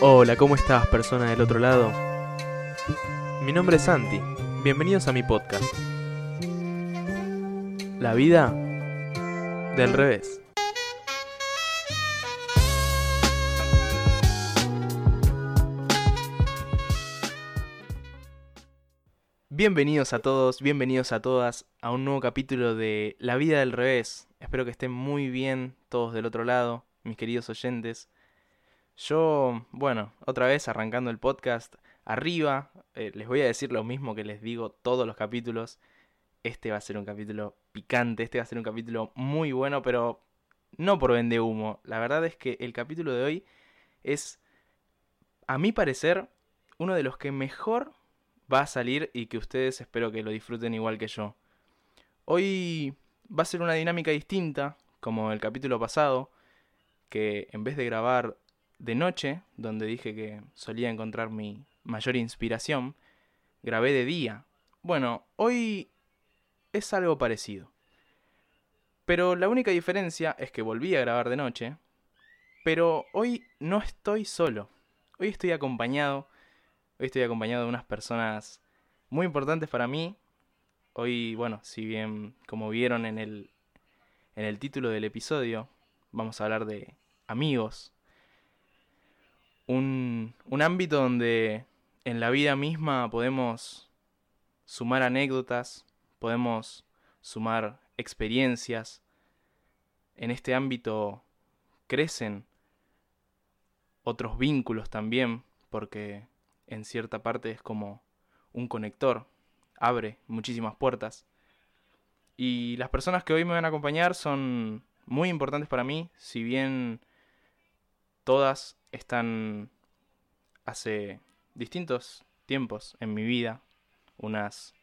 Hola, ¿cómo estás, persona del otro lado? Mi nombre es Santi. Bienvenidos a mi podcast. La vida del revés. Bienvenidos a todos, bienvenidos a todas a un nuevo capítulo de La vida del revés. Espero que estén muy bien todos del otro lado, mis queridos oyentes. Yo, bueno, otra vez arrancando el podcast arriba, eh, les voy a decir lo mismo que les digo todos los capítulos. Este va a ser un capítulo picante, este va a ser un capítulo muy bueno, pero no por vende humo. La verdad es que el capítulo de hoy es, a mi parecer, uno de los que mejor va a salir y que ustedes espero que lo disfruten igual que yo. Hoy va a ser una dinámica distinta, como el capítulo pasado, que en vez de grabar de noche, donde dije que solía encontrar mi mayor inspiración, grabé de día. Bueno, hoy es algo parecido. Pero la única diferencia es que volví a grabar de noche, pero hoy no estoy solo. Hoy estoy acompañado Hoy estoy acompañado de unas personas muy importantes para mí. Hoy, bueno, si bien como vieron en el, en el título del episodio, vamos a hablar de amigos. Un, un ámbito donde en la vida misma podemos sumar anécdotas, podemos sumar experiencias. En este ámbito crecen otros vínculos también, porque en cierta parte es como un conector, abre muchísimas puertas. Y las personas que hoy me van a acompañar son muy importantes para mí, si bien todas están hace distintos tiempos en mi vida. Unas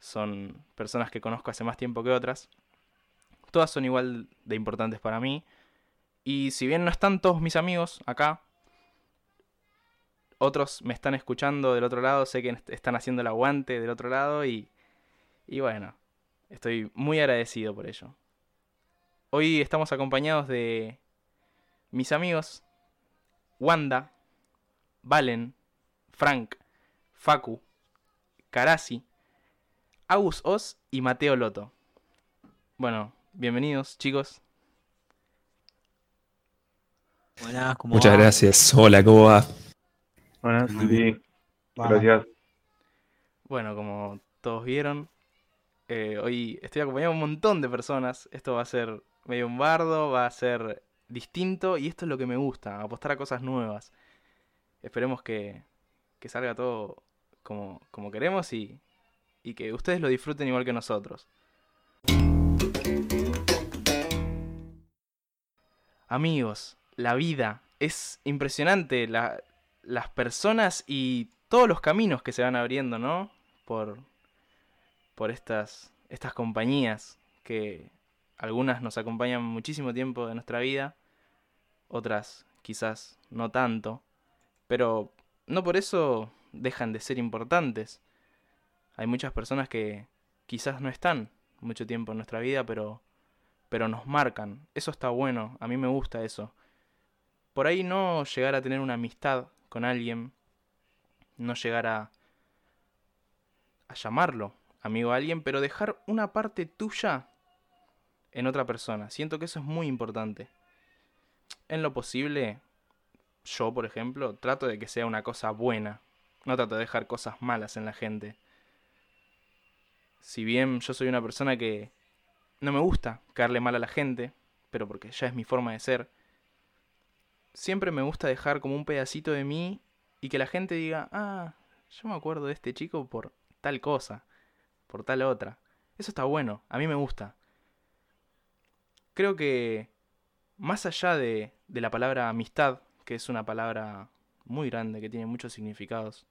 son personas que conozco hace más tiempo que otras. Todas son igual de importantes para mí. Y si bien no están todos mis amigos acá, otros me están escuchando del otro lado, sé que están haciendo el aguante del otro lado y, y bueno, estoy muy agradecido por ello. Hoy estamos acompañados de mis amigos Wanda, Valen, Frank, Facu, Karasi, Agus Os y Mateo Loto. Bueno, bienvenidos chicos. Hola, ¿cómo Muchas gracias. Hola, ¿cómo va? Buenas, sí. Gracias. Bueno, como todos vieron, eh, hoy estoy acompañado de un montón de personas. Esto va a ser medio un bardo, va a ser distinto y esto es lo que me gusta, apostar a cosas nuevas. Esperemos que, que salga todo como, como queremos y, y que ustedes lo disfruten igual que nosotros. Amigos, la vida es impresionante. La, las personas y todos los caminos que se van abriendo, ¿no? Por, por estas, estas compañías que algunas nos acompañan muchísimo tiempo de nuestra vida, otras quizás no tanto, pero no por eso dejan de ser importantes. Hay muchas personas que quizás no están mucho tiempo en nuestra vida, pero pero nos marcan. Eso está bueno, a mí me gusta eso. Por ahí no llegar a tener una amistad con alguien, no llegar a, a llamarlo amigo a alguien, pero dejar una parte tuya en otra persona. Siento que eso es muy importante. En lo posible, yo, por ejemplo, trato de que sea una cosa buena. No trato de dejar cosas malas en la gente. Si bien yo soy una persona que no me gusta caerle mal a la gente, pero porque ya es mi forma de ser, siempre me gusta dejar como un pedacito de mí y que la gente diga, ah, yo me acuerdo de este chico por tal cosa, por tal otra. Eso está bueno, a mí me gusta. Creo que más allá de, la palabra amistad, que es una palabra muy grande, que tiene muchos significados,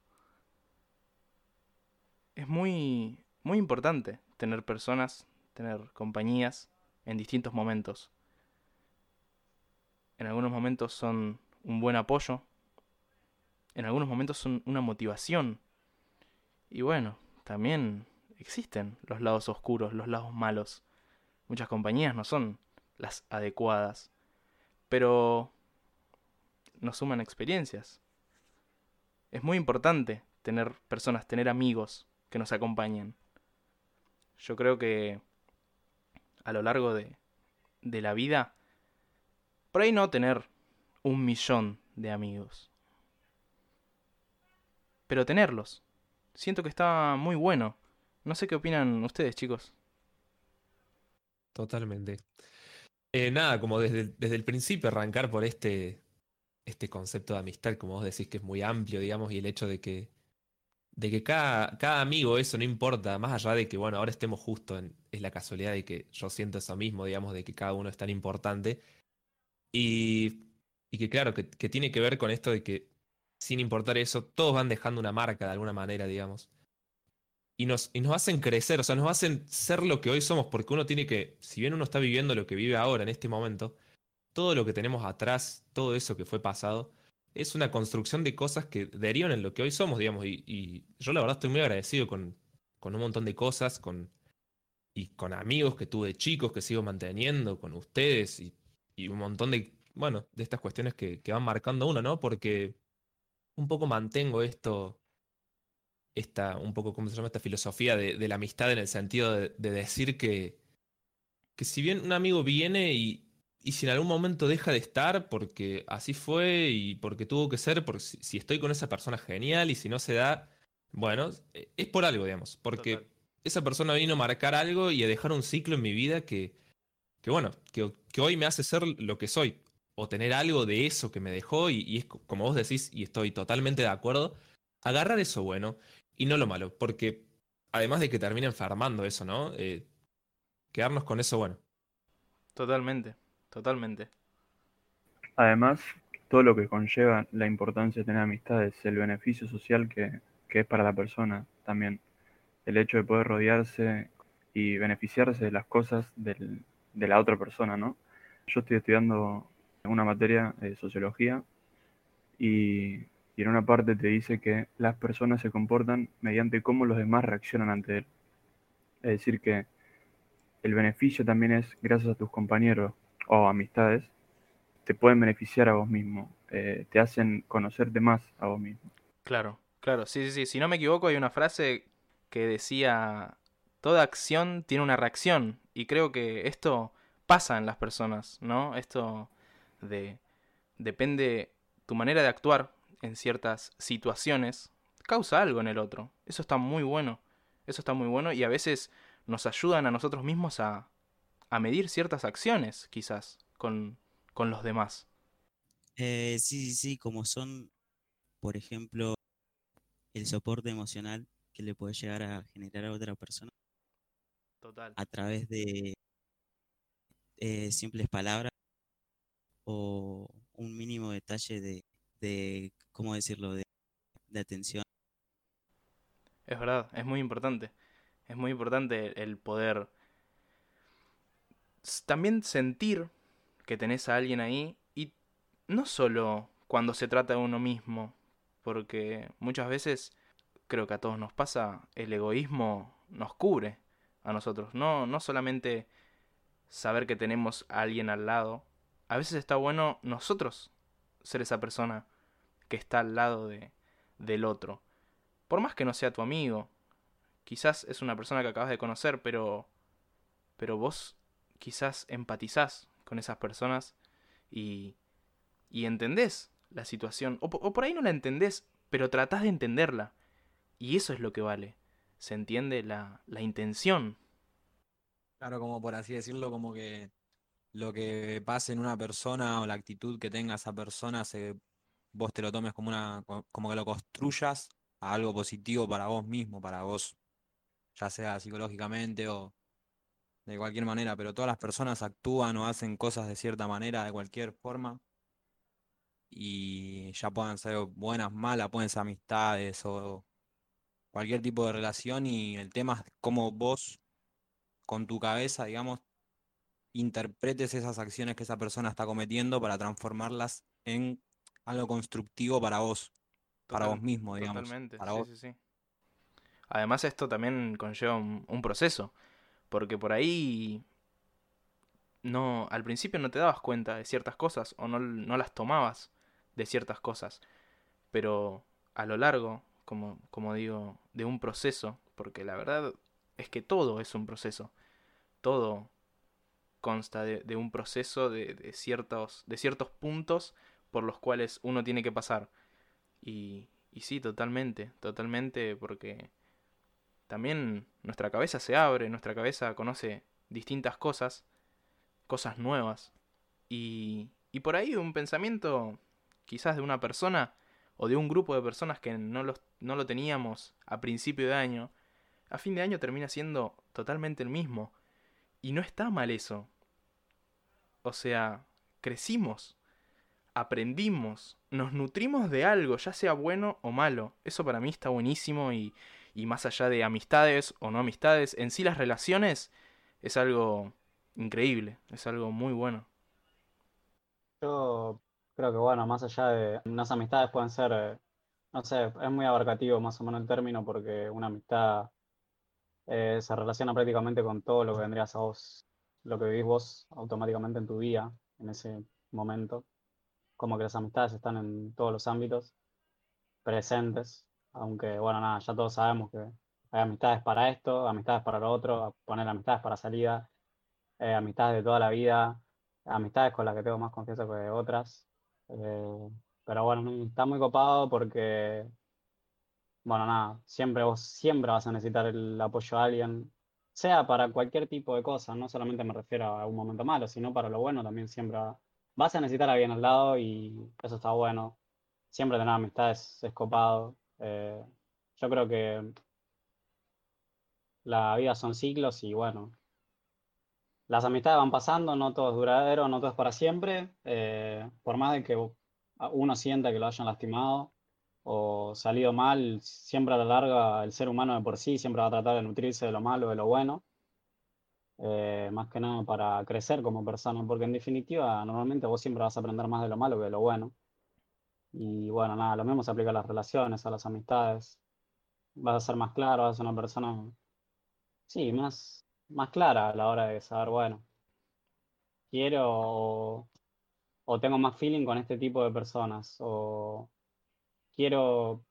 es muy, muy importante tener personas, tener compañías en distintos momentos en algunos momentos son un buen apoyo, en algunos momentos son una motivación. Y bueno, también existen los lados oscuros, los lados malos. Muchas compañías no son las adecuadas, pero nos suman experiencias, es muy importante tener personas, tener amigos que nos acompañen. Yo creo que a lo largo de, de la vida, por ahí no tener un millón de amigos, pero tenerlos. Siento que está muy bueno. No sé qué opinan ustedes, chicos. Totalmente. Eh, nada, como desde, desde el principio arrancar por este, este concepto de amistad, como vos decís, que es muy amplio, digamos, y el hecho de que, de que cada, cada amigo, eso no importa, más allá de que, bueno, ahora estemos justo en, es la casualidad de que yo siento eso mismo, digamos, de que cada uno es tan importante. Y, y que claro, que, que tiene que ver con esto de que, sin importar eso, todos van dejando una marca de alguna manera, digamos. Y nos, y nos hacen crecer, o sea, nos hacen ser lo que hoy somos, porque uno tiene que, si bien uno está viviendo lo que vive ahora, en este momento, todo lo que tenemos atrás, todo eso que fue pasado, es una construcción de cosas que derivan en lo que hoy somos, digamos. Y, yo la verdad estoy muy agradecido con, con un montón de cosas, con, y con amigos que tuve chicos que sigo manteniendo, con ustedes y, y un montón de, bueno, de estas cuestiones que, que, van marcando uno, ¿no? Porque un poco mantengo esto, esta, un poco, ¿cómo se llama? Esta filosofía de, de la amistad en el sentido de, de decir que, que si bien un amigo viene y, y si en algún momento deja de estar porque así fue y porque tuvo que ser, porque si, estoy con esa persona genial y si no se da, bueno, e, es por algo, digamos, porque esa persona vino a marcar algo y a dejar un ciclo en mi vida que, que bueno, que, que, hoy me hace ser lo que soy, o tener algo de eso que me dejó y, y, es como vos decís, y estoy totalmente de acuerdo, agarrar eso bueno y no lo malo, porque además de que termina enfermando eso, ¿no? Eh, quedarnos con eso bueno. Totalmente. Totalmente. Además, todo lo que conlleva la importancia de tener amistades, el beneficio social que, que es para la persona también. El hecho de poder rodearse y beneficiarse de las cosas del, de la otra persona, ¿no? Yo estoy estudiando una materia de sociología y, y, en una parte te dice que las personas se comportan mediante cómo los demás reaccionan ante él. Es decir, que el beneficio también es gracias a tus compañeros, o amistades te pueden beneficiar a vos mismo, eh, te hacen conocerte más a vos mismo. Claro, claro, sí, sí, sí. Si no me equivoco, hay una frase que decía, toda acción tiene una reacción, y creo que esto pasa en las personas, ¿no? Esto de... depende tu manera de actuar en ciertas situaciones, causa algo en el otro. Eso está muy bueno, eso está muy bueno, y a veces nos ayudan a nosotros mismos a, a medir ciertas acciones, quizás, con, con los demás. Eh, sí, sí, sí, como son, por ejemplo, el soporte emocional que le puede llegar a generar a otra persona. Total. A través de eh, simples palabras o un mínimo detalle de, de ¿cómo decirlo?, de, de atención. Es verdad, es muy importante. Es muy importante el poder también sentir que tenés a alguien ahí y no solo cuando se trata de uno mismo, porque muchas veces creo que a todos nos pasa, el egoísmo nos cubre a nosotros, no, no solamente saber que tenemos a alguien al lado, a veces está bueno nosotros ser esa persona que está al lado de, del otro. Por más que no sea tu amigo, quizás es una persona que acabas de conocer, pero pero vos quizás empatizás con esas personas y, y entendés la situación. O, por ahí no la entendés, pero tratás de entenderla. Y eso es lo que vale. Se entiende la, la intención. Claro, como por así decirlo, como que lo que pase en una persona o la actitud que tenga esa persona, se, vos te lo tomes como, una, como que lo construyas a algo positivo para vos mismo, para vos, ya sea psicológicamente o, de cualquier manera, pero todas las personas actúan o hacen cosas de cierta manera, de cualquier forma, y ya puedan ser buenas, malas, pueden ser amistades o cualquier tipo de relación, y el tema es cómo vos, con tu cabeza, digamos, interpretes esas acciones que esa persona está cometiendo para transformarlas en algo constructivo para vos, para vos mismo, digamos. Totalmente, sí, Sí, sí. Además esto también conlleva un proceso porque por ahí no al principio no te dabas cuenta de ciertas cosas o no, no las tomabas de ciertas cosas. Pero a lo largo, como, como digo, de un proceso, porque la verdad es que todo es un proceso, todo consta de, de un proceso de, de, ciertos, de ciertos puntos por los cuales uno tiene que pasar. Y, y sí, totalmente, totalmente, porque también nuestra cabeza se abre, nuestra cabeza conoce distintas cosas, cosas nuevas. Y, y por ahí un pensamiento quizás de una persona o de un grupo de personas que no, no lo teníamos a principio de año, a fin de año termina siendo totalmente el mismo. Y no está mal eso. O sea, crecimos, aprendimos, nos nutrimos de algo, ya sea bueno o malo. Eso para mí está buenísimo y, y más allá de amistades o no amistades, en sí las relaciones es algo increíble, es algo muy bueno. Yo creo que, bueno, más allá de unas amistades pueden ser, eh, no sé, es muy abarcativo más o menos el término porque una amistad eh, se relaciona prácticamente con todo lo que vendrías a vos, lo que vivís vos automáticamente en tu vida, en ese momento. Como que las amistades están en todos los ámbitos presentes, aunque, bueno, nada, ya todos sabemos que hay amistades para esto, amistades para lo otro, poner amistades para salida, eh, amistades de toda la vida, amistades con las que tengo más confianza que otras. Eh, pero bueno, está muy copado porque, bueno, nada, siempre vos siempre vas a necesitar el apoyo de alguien, sea para cualquier tipo de cosa, no solamente me refiero a un momento malo, sino para lo bueno también siempre vas a necesitar a alguien al lado y eso está bueno. Siempre tener amistades es copado. Eh, yo creo que la vida son ciclos y bueno, las amistades van pasando, no todo es duradero, no todo es para siempre, eh, por más de que uno sienta que lo hayan lastimado o salido mal, siempre a la larga el ser humano de por sí siempre va a tratar de nutrirse de lo malo, de lo bueno, eh, más que nada para crecer como persona, porque en definitiva normalmente vos siempre vas a aprender más de lo malo que de lo bueno. Y bueno, nada, lo mismo se aplica a las relaciones, a las amistades. Vas a ser más claro, vas a ser una persona, sí, más, más clara a la hora de saber, bueno, quiero o, o tengo más feeling con este tipo de personas, o quiero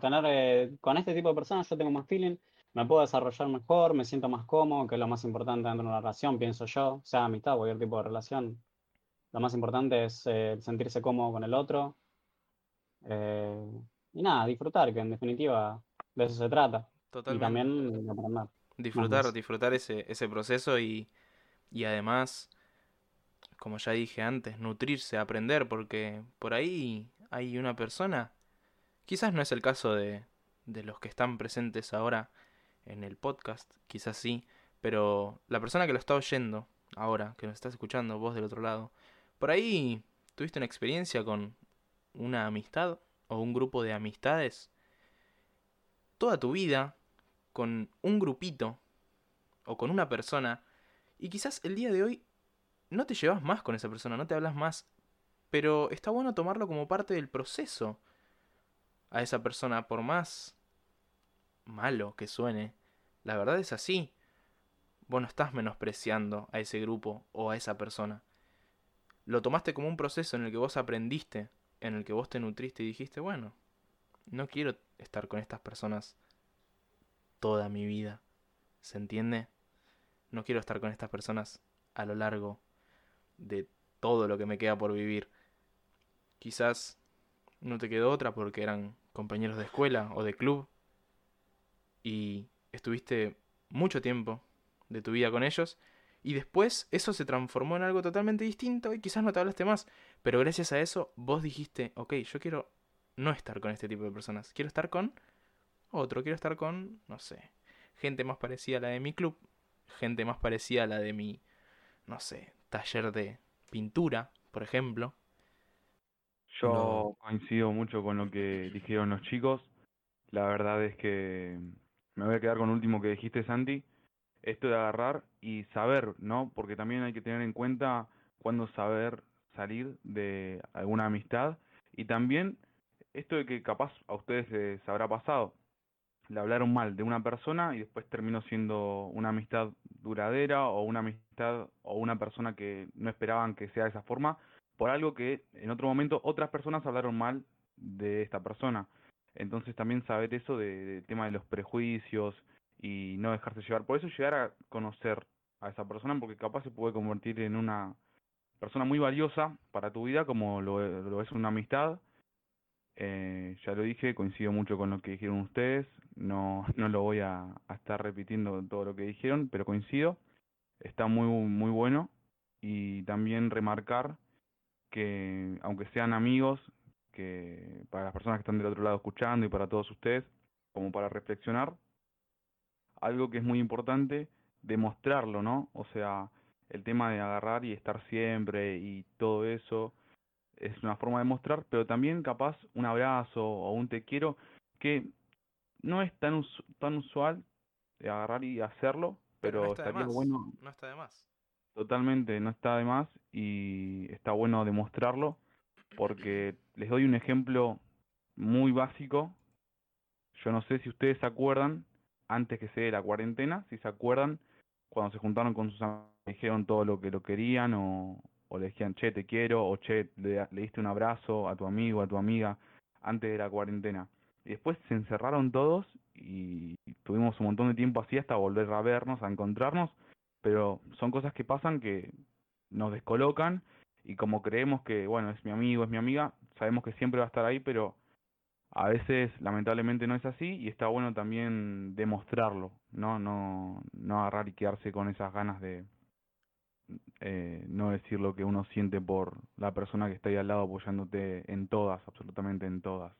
tener, eh, con este tipo de personas yo tengo más feeling, me puedo desarrollar mejor, me siento más cómodo, que es lo más importante dentro de una relación, pienso yo, sea amistad o cualquier tipo de relación. Lo más importante es eh, sentirse cómodo con el otro. Eh, y nada, disfrutar, que en definitiva de eso se trata. Totalmente. Y también aprender. Disfrutar, más. disfrutar ese, ese proceso y, y además, como ya dije antes, nutrirse, aprender, porque por ahí hay una persona, quizás no es el caso de, de los que están presentes ahora en el podcast, quizás sí, pero la persona que lo está oyendo ahora, que nos estás escuchando, vos del otro lado, por ahí tuviste una experiencia con una amistad o un grupo de amistades toda tu vida con un grupito o con una persona y quizás el día de hoy no te llevas más con esa persona, no te hablas más, pero está bueno tomarlo como parte del proceso a esa persona por más malo que suene. La verdad es así. Vos no estás menospreciando a ese grupo o a esa persona. Lo tomaste como un proceso en el que vos aprendiste, en el que vos te nutriste y dijiste, bueno, no quiero estar con estas personas toda mi vida. ¿Se entiende? No quiero estar con estas personas a lo largo de todo lo que me queda por vivir. Quizás no te quedó otra porque eran compañeros de escuela o de club y estuviste mucho tiempo de tu vida con ellos y después eso se transformó en algo totalmente distinto y quizás no te hablaste más, pero gracias a eso vos dijiste, ok, yo quiero no estar con este tipo de personas, quiero estar con otro, quiero estar con, no sé, gente más parecida a la de mi club, gente más parecida a la de mi, no sé, taller de pintura, por ejemplo. Yo No. coincido mucho con lo que dijeron los chicos. La verdad es que me voy a quedar con último que dijiste, Santi. Esto de agarrar y saber, ¿no? Porque también hay que tener en cuenta cuándo saber salir de alguna amistad. Y también esto de que capaz a ustedes les habrá pasado. Le hablaron mal de una persona y después terminó siendo una amistad duradera o una amistad o una persona que no esperaban que sea de esa forma por algo que en otro momento otras personas hablaron mal de esta persona. Entonces también saber eso de- del tema de los prejuicios y no dejarse llevar. Por eso llegar a conocer a esa persona, porque capaz se puede convertir en una persona muy valiosa para tu vida, como lo, lo es una amistad. Eh, ya lo dije, coincido mucho con lo que dijeron ustedes, no, no lo voy a, a estar repitiendo todo lo que dijeron, pero coincido, está muy, muy bueno y también remarcar que aunque sean amigos, que para las personas que están del otro lado escuchando y para todos ustedes, como para reflexionar, algo que es muy importante, demostrarlo, ¿no? O sea, el tema de agarrar y estar siempre y todo eso es una forma de mostrar, pero también capaz un abrazo o un te quiero que no es tan, usu- tan usual de agarrar y hacerlo, Pero pero no está de estaría más. bueno No está de más. Totalmente, no está de más y está bueno demostrarlo porque les doy un ejemplo muy básico. Yo no sé si ustedes se acuerdan, antes que se dé la cuarentena, si se acuerdan cuando se juntaron con sus amigos, dijeron todo lo que lo querían o, o le decían, che, te quiero, o che, le, le diste un abrazo a tu amigo, a tu amiga, antes de la cuarentena. Y después se encerraron todos y tuvimos un montón de tiempo así hasta volver a vernos, a encontrarnos pero son cosas que pasan que nos descolocan y como creemos que, bueno, es mi amigo, es mi amiga, sabemos que siempre va a estar ahí, pero a veces lamentablemente no es así y está bueno también demostrarlo, ¿no? No, no agarrar y quedarse con esas ganas de eh, no decir lo que uno siente por la persona que está ahí al lado apoyándote en todas, absolutamente en todas.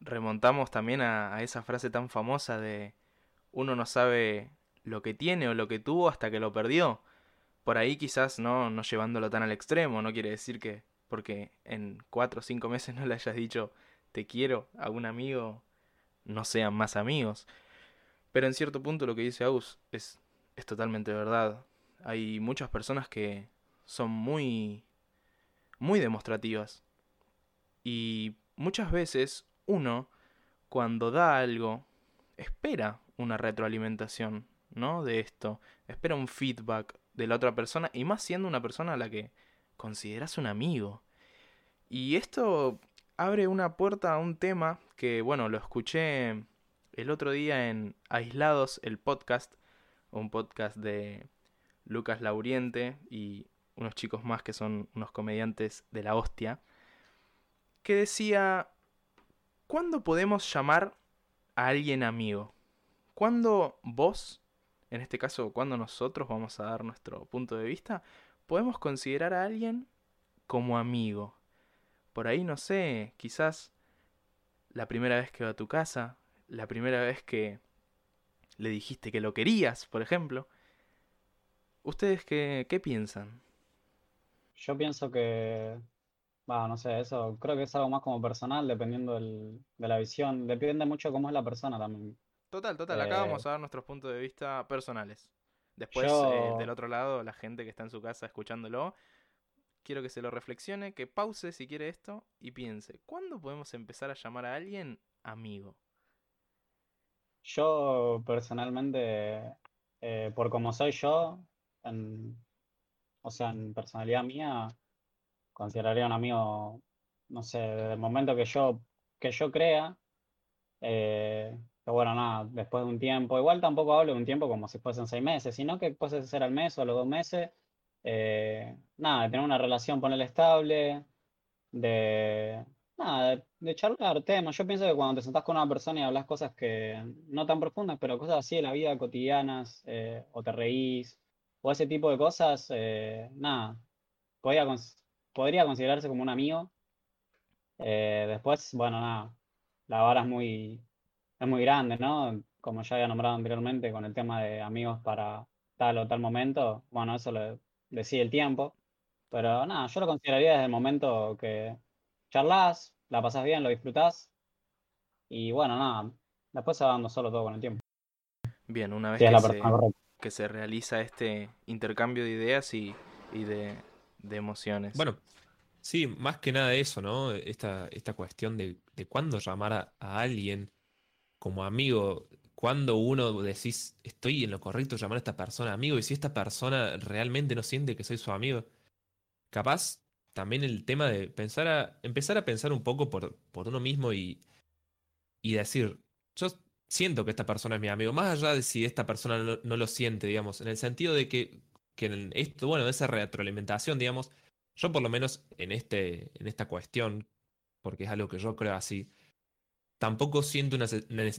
Remontamos también a, a esa frase tan famosa de uno no sabe lo que tiene o lo que tuvo hasta que lo perdió. Por ahí quizás no, no llevándolo tan al extremo, no quiere decir que porque en cuatro o cinco meses no le hayas dicho te quiero a un amigo, no sean más amigos. Pero en cierto punto lo que dice Aus es, es totalmente verdad. Hay muchas personas que son muy, muy demostrativas. Y muchas veces uno, cuando da algo, espera una retroalimentación, ¿no? De esto. Espera un feedback de la otra persona y más siendo una persona a la que consideras un amigo. Y esto abre una puerta a un tema que, bueno, lo escuché el otro día en Aislados, el podcast, un podcast de Lucas Lauriente y unos chicos más que son unos comediantes de la hostia, que decía, ¿cuándo podemos llamar a alguien amigo? ¿Cuándo vos, en este caso, cuando nosotros vamos a dar nuestro punto de vista, podemos considerar a alguien como amigo? Por ahí, no sé, quizás la primera vez que va a tu casa, la primera vez que le dijiste que lo querías, por ejemplo. ¿Ustedes qué, qué piensan? Yo pienso que, va, no sé, eso creo que es algo más como personal, dependiendo de la visión. Depende mucho cómo es la persona también. Total, total, acá Eh, vamos a dar nuestros puntos de vista personales. Después, Yo- eh, del otro lado, la gente que está en su casa escuchándolo, quiero que se lo reflexione, que pause si quiere esto y piense, ¿cuándo podemos empezar a llamar a alguien amigo? Yo personalmente, eh, por como soy yo, en- o sea, en personalidad mía, consideraría un amigo, no sé, desde el momento que yo, que yo crea, eh, bueno, nada, después de un tiempo, igual tampoco hablo de un tiempo como si fuesen seis meses, sino que puede ser al mes o a los dos meses, eh, nada, de tener una relación, ponerle estable, de, nada, de, charlar temas. Yo pienso que cuando te sentás con una persona y hablas cosas que no tan profundas, pero cosas así de la vida cotidianas, eh, o te reís, o ese tipo de cosas, eh, nada, podría, podría considerarse como un amigo. Eh, después, bueno, nada, la vara es muy, es muy grande, ¿no? Como ya había nombrado anteriormente con el tema de amigos para tal o tal momento, bueno, eso lo decide el tiempo. Pero nada, yo lo consideraría desde el momento que charlas, la pasás bien, lo disfrutás. Y bueno, nada, después se va dando solo todo con el tiempo. Bien, una vez es que la se, que se realiza este intercambio de ideas y, y de, de emociones. Bueno, sí, más que nada eso, ¿no? Esta, esta cuestión de, de cuándo llamar a, a alguien como amigo, cuando uno decís, estoy en lo correcto llamar a esta persona amigo, y si esta persona realmente no siente que soy su amigo, capaz también el tema de pensar a, empezar a pensar un poco por, por uno mismo y, y decir, yo siento que esta persona es mi amigo, más allá de si esta persona no, lo siente, digamos, en el sentido de que, que en esto, bueno, esa retroalimentación, digamos, yo por lo menos en, este, en esta cuestión, porque es algo que yo creo así, tampoco siento una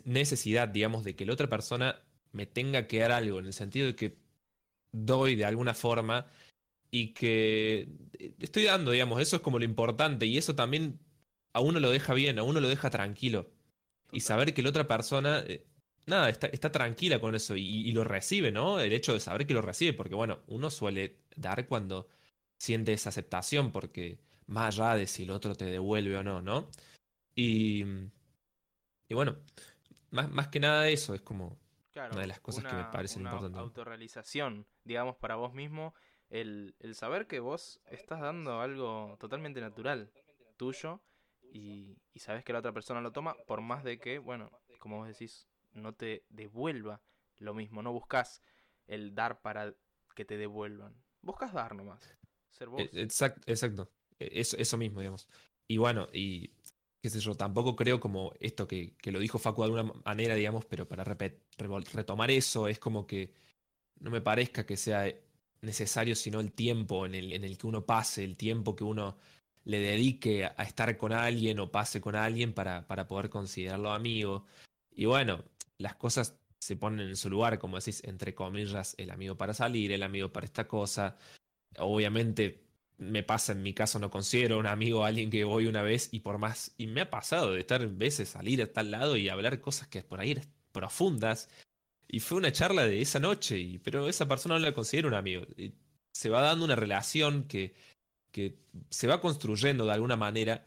necesidad, digamos, de que la otra persona me tenga que dar algo, en el sentido de que doy de alguna forma y que eh, estoy dando, digamos, eso es como lo importante y eso también a uno lo deja bien, a uno lo deja tranquilo. Y saber que la otra persona, eh, nada, está, está tranquila con eso y, y lo recibe, ¿no? El hecho de saber que lo recibe, porque bueno, uno suele dar cuando siente esa aceptación, porque más allá de si el otro te devuelve o no, ¿no? Y, y bueno, más, más que nada eso, es como Claro, una de las cosas que me parecen una importantes. autorrealización, digamos, para vos mismo, el, el saber que vos estás dando algo totalmente natural, tuyo, y, y sabes que la otra persona lo toma, por más de que, bueno, como vos decís, no te devuelva lo mismo, no buscas el dar para que te devuelvan, buscas dar nomás, ser vos. Exacto, exacto. E- Eso, eso mismo, digamos. Y bueno, y qué sé yo, tampoco creo como esto que, que lo dijo Facu de alguna manera, digamos, pero para retomar eso, es como que no me parezca que sea necesario sino el tiempo en el, en el que uno pase, el tiempo que uno le dedique a estar con alguien o pase con alguien para, para poder considerarlo amigo. Y bueno, las cosas se ponen en su lugar, como decís, entre comillas, el amigo para salir, el amigo para esta cosa. Obviamente me pasa en mi caso, no considero un amigo a alguien que voy una vez y por más, y me ha pasado de estar veces salir a tal lado y hablar cosas que por ahí eran profundas. Y fue una charla de esa noche, y, pero esa persona no la considero un amigo. Y se va dando una relación que, que se va construyendo de alguna manera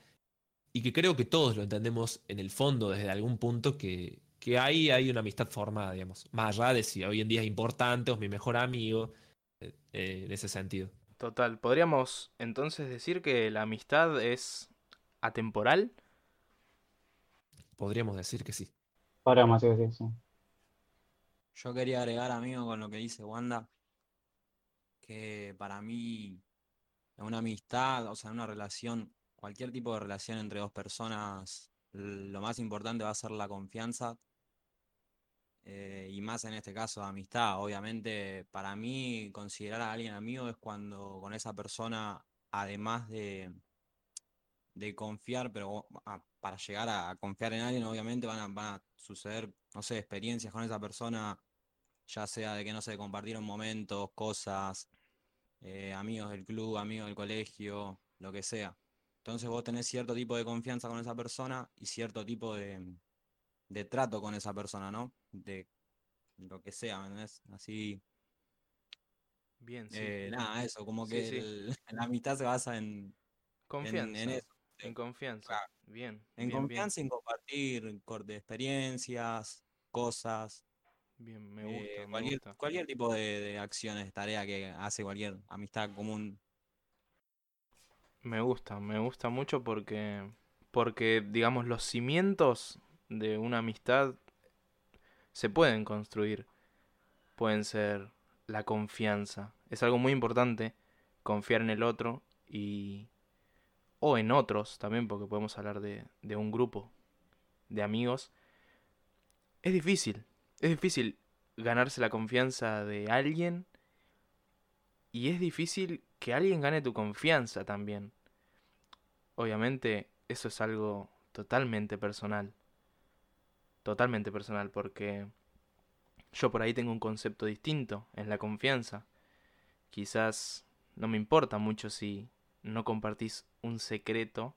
y que creo que todos lo entendemos en el fondo desde algún punto que, que ahí hay una amistad formada, digamos. Más allá de si hoy en día es importante o es mi mejor amigo, eh, eh, en ese sentido. Total, podríamos entonces decir que la amistad es atemporal. Podríamos decir que sí. Podríamos decir que sí, sí. Yo quería agregar, amigo, con lo que dice Wanda, que para mí en una amistad, o sea, en una relación, cualquier tipo de relación entre dos personas, lo más importante va a ser la confianza. Eh, y más en este caso de amistad. Obviamente, para mí, considerar a alguien amigo es cuando con esa persona, además de, de confiar, pero para llegar a, confiar en alguien, obviamente van a, van a suceder, no sé, experiencias con esa persona, ya sea de que, no sé, compartieron momentos, cosas, eh, amigos del club, amigos del colegio, lo que sea. Entonces vos tenés cierto tipo de confianza con esa persona y cierto tipo de, de trato con esa persona, ¿no? De lo que sea, ¿me? Así, Bien, sí. eh, nada, eso, como que sí. el- la amistad se basa en, Confianza. en eso. En confianza. Claro. Bien. En bien, bien. confianza, en compartir corte de experiencias, cosas, Bien, me eh, gusta, me cualquier, gusta. cualquier tipo de, de acciones, tarea que hace cualquier amistad común. Me gusta, me gusta mucho porque, porque, digamos, los cimientos de una amistad se pueden construir. Pueden ser la confianza. Es algo muy importante confiar en el otro y... o en otros también, porque podemos hablar de, de un grupo de amigos. Es difícil, es difícil ganarse la confianza de alguien y es difícil que alguien gane tu confianza también. Obviamente eso es algo totalmente personal. Totalmente personal porque yo por ahí tengo un concepto distinto en la confianza. Quizás no me importa mucho si no compartís un secreto,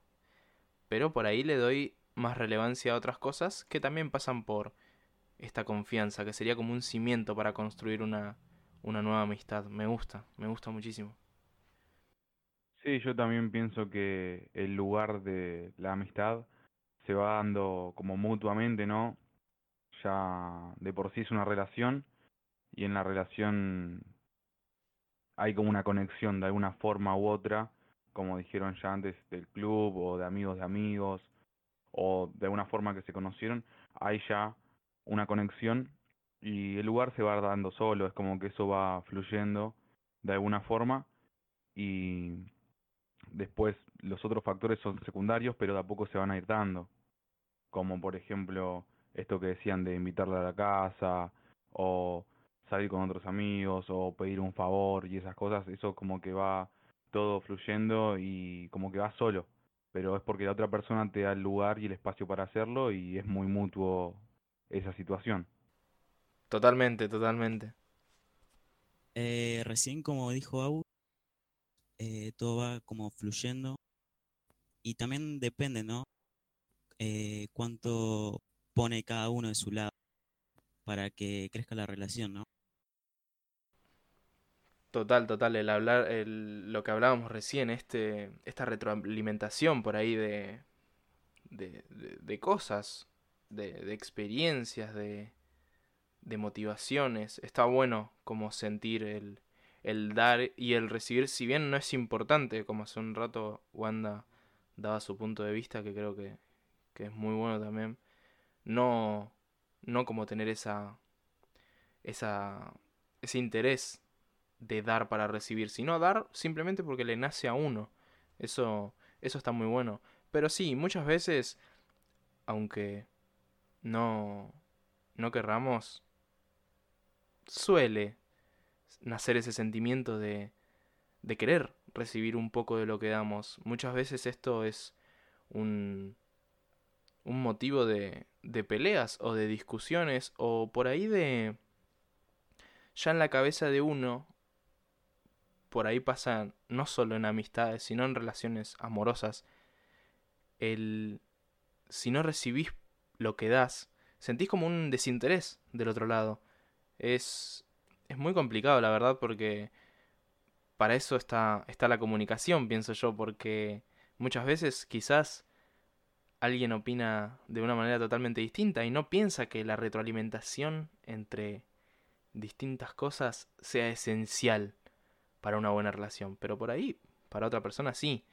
pero por ahí le doy más relevancia a otras cosas que también pasan por esta confianza, que sería como un cimiento para construir una, una nueva amistad. Me gusta, me gusta muchísimo. Sí, yo también pienso que el lugar de la amistad se va dando como mutuamente, ¿no? Ya de por sí es una relación y en la relación hay como una conexión de alguna forma u otra, como dijeron ya antes del club o de amigos de amigos o de alguna forma que se conocieron, hay ya una conexión y el lugar se va dando solo, es como que eso va fluyendo de alguna forma y después los otros factores son secundarios, pero de a poco se van a ir dando. Como por ejemplo esto que decían de invitarla a la casa o salir con otros amigos o pedir un favor y esas cosas, eso como que va todo fluyendo y como que va solo, pero es porque la otra persona te da el lugar y el espacio para hacerlo y es muy mutuo esa situación. Totalmente, totalmente. Eh, recién, como dijo Au, eh, todo va como fluyendo y también depende, ¿no? Eh, cuánto pone cada uno de su lado para que crezca la relación, ¿no? Total, total, el hablar, el, lo que hablábamos recién, este, esta retroalimentación por ahí de, de, de- cosas, de, de experiencias, de, de motivaciones. Está bueno como sentir el, el dar y el recibir, si bien no es importante, como hace un rato Wanda daba su punto de vista, que creo que, que es muy bueno también, no, no como tener esa, esa, ese interés de dar para recibir, sino dar simplemente porque le nace a uno. Eso, eso está muy bueno. Pero sí, muchas veces, aunque no, no querramos, suele nacer ese sentimiento de, de querer recibir un poco de lo que damos. Muchas veces esto es un, un motivo de, de peleas o de discusiones o por ahí de... Ya en la cabeza de uno por ahí pasa no solo en amistades, sino en relaciones amorosas. El si no recibís lo que das, sentís como un desinterés del otro lado. Es es muy complicado, la verdad, porque para eso está está la comunicación, pienso yo, porque muchas veces quizás alguien opina de una manera totalmente distinta y no piensa que la retroalimentación entre distintas cosas sea esencial para una buena relación. Pero por ahí, para otra persona sí.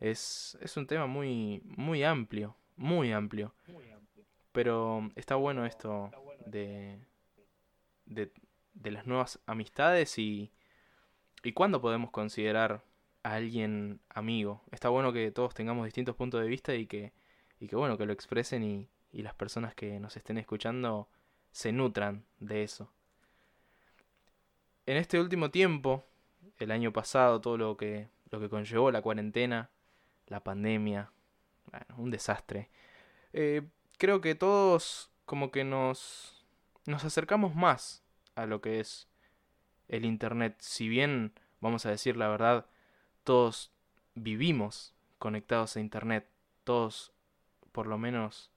Es, es un tema muy, muy amplio, muy amplio. Pero está bueno esto de, de, de las nuevas amistades y, y cuándo podemos considerar a alguien amigo. Está bueno que todos tengamos distintos puntos de vista y que, y que bueno, que lo expresen y, y las personas que nos estén escuchando se nutran de eso. En este último tiempo, el año pasado, todo lo que, lo que conllevó la cuarentena, la pandemia, bueno, un desastre. Eh, creo que todos como que nos, nos acercamos más a lo que es el Internet. Si bien, vamos a decir la verdad, todos vivimos conectados a Internet, todos por lo menos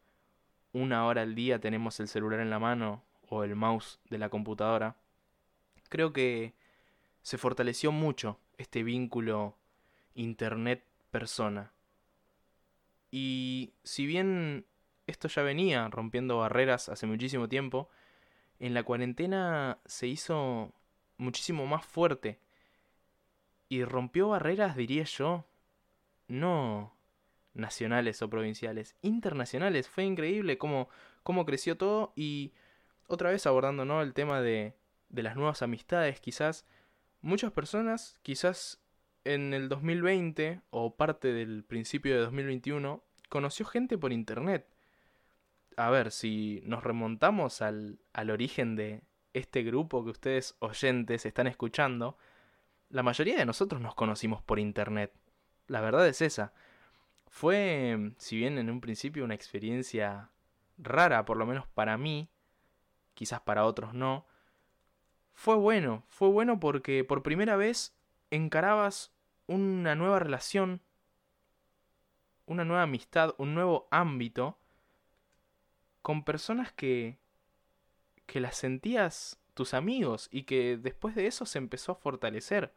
una hora al día tenemos el celular en la mano o el mouse de la computadora. Creo que se fortaleció mucho este vínculo internet-persona. Y si bien esto ya venía rompiendo barreras hace muchísimo tiempo, en la cuarentena se hizo muchísimo más fuerte. Y rompió barreras, diría yo, no nacionales o provinciales, internacionales. Fue increíble cómo, cómo creció todo y otra vez abordando ¿no? el tema de, de las nuevas amistades, quizás muchas personas, quizás en el 2020 o parte del principio de 2021, conoció gente por internet. A ver, si nos remontamos al, al origen de este grupo que ustedes oyentes están escuchando, la mayoría de nosotros nos conocimos por internet. La verdad es esa. Fue, si bien en un principio una experiencia rara, por lo menos para mí, quizás para otros no, fue bueno, fue bueno porque por primera vez encarabas una nueva relación, una nueva amistad, un nuevo ámbito con personas que que las sentías tus amigos y que después de eso se empezó a fortalecer.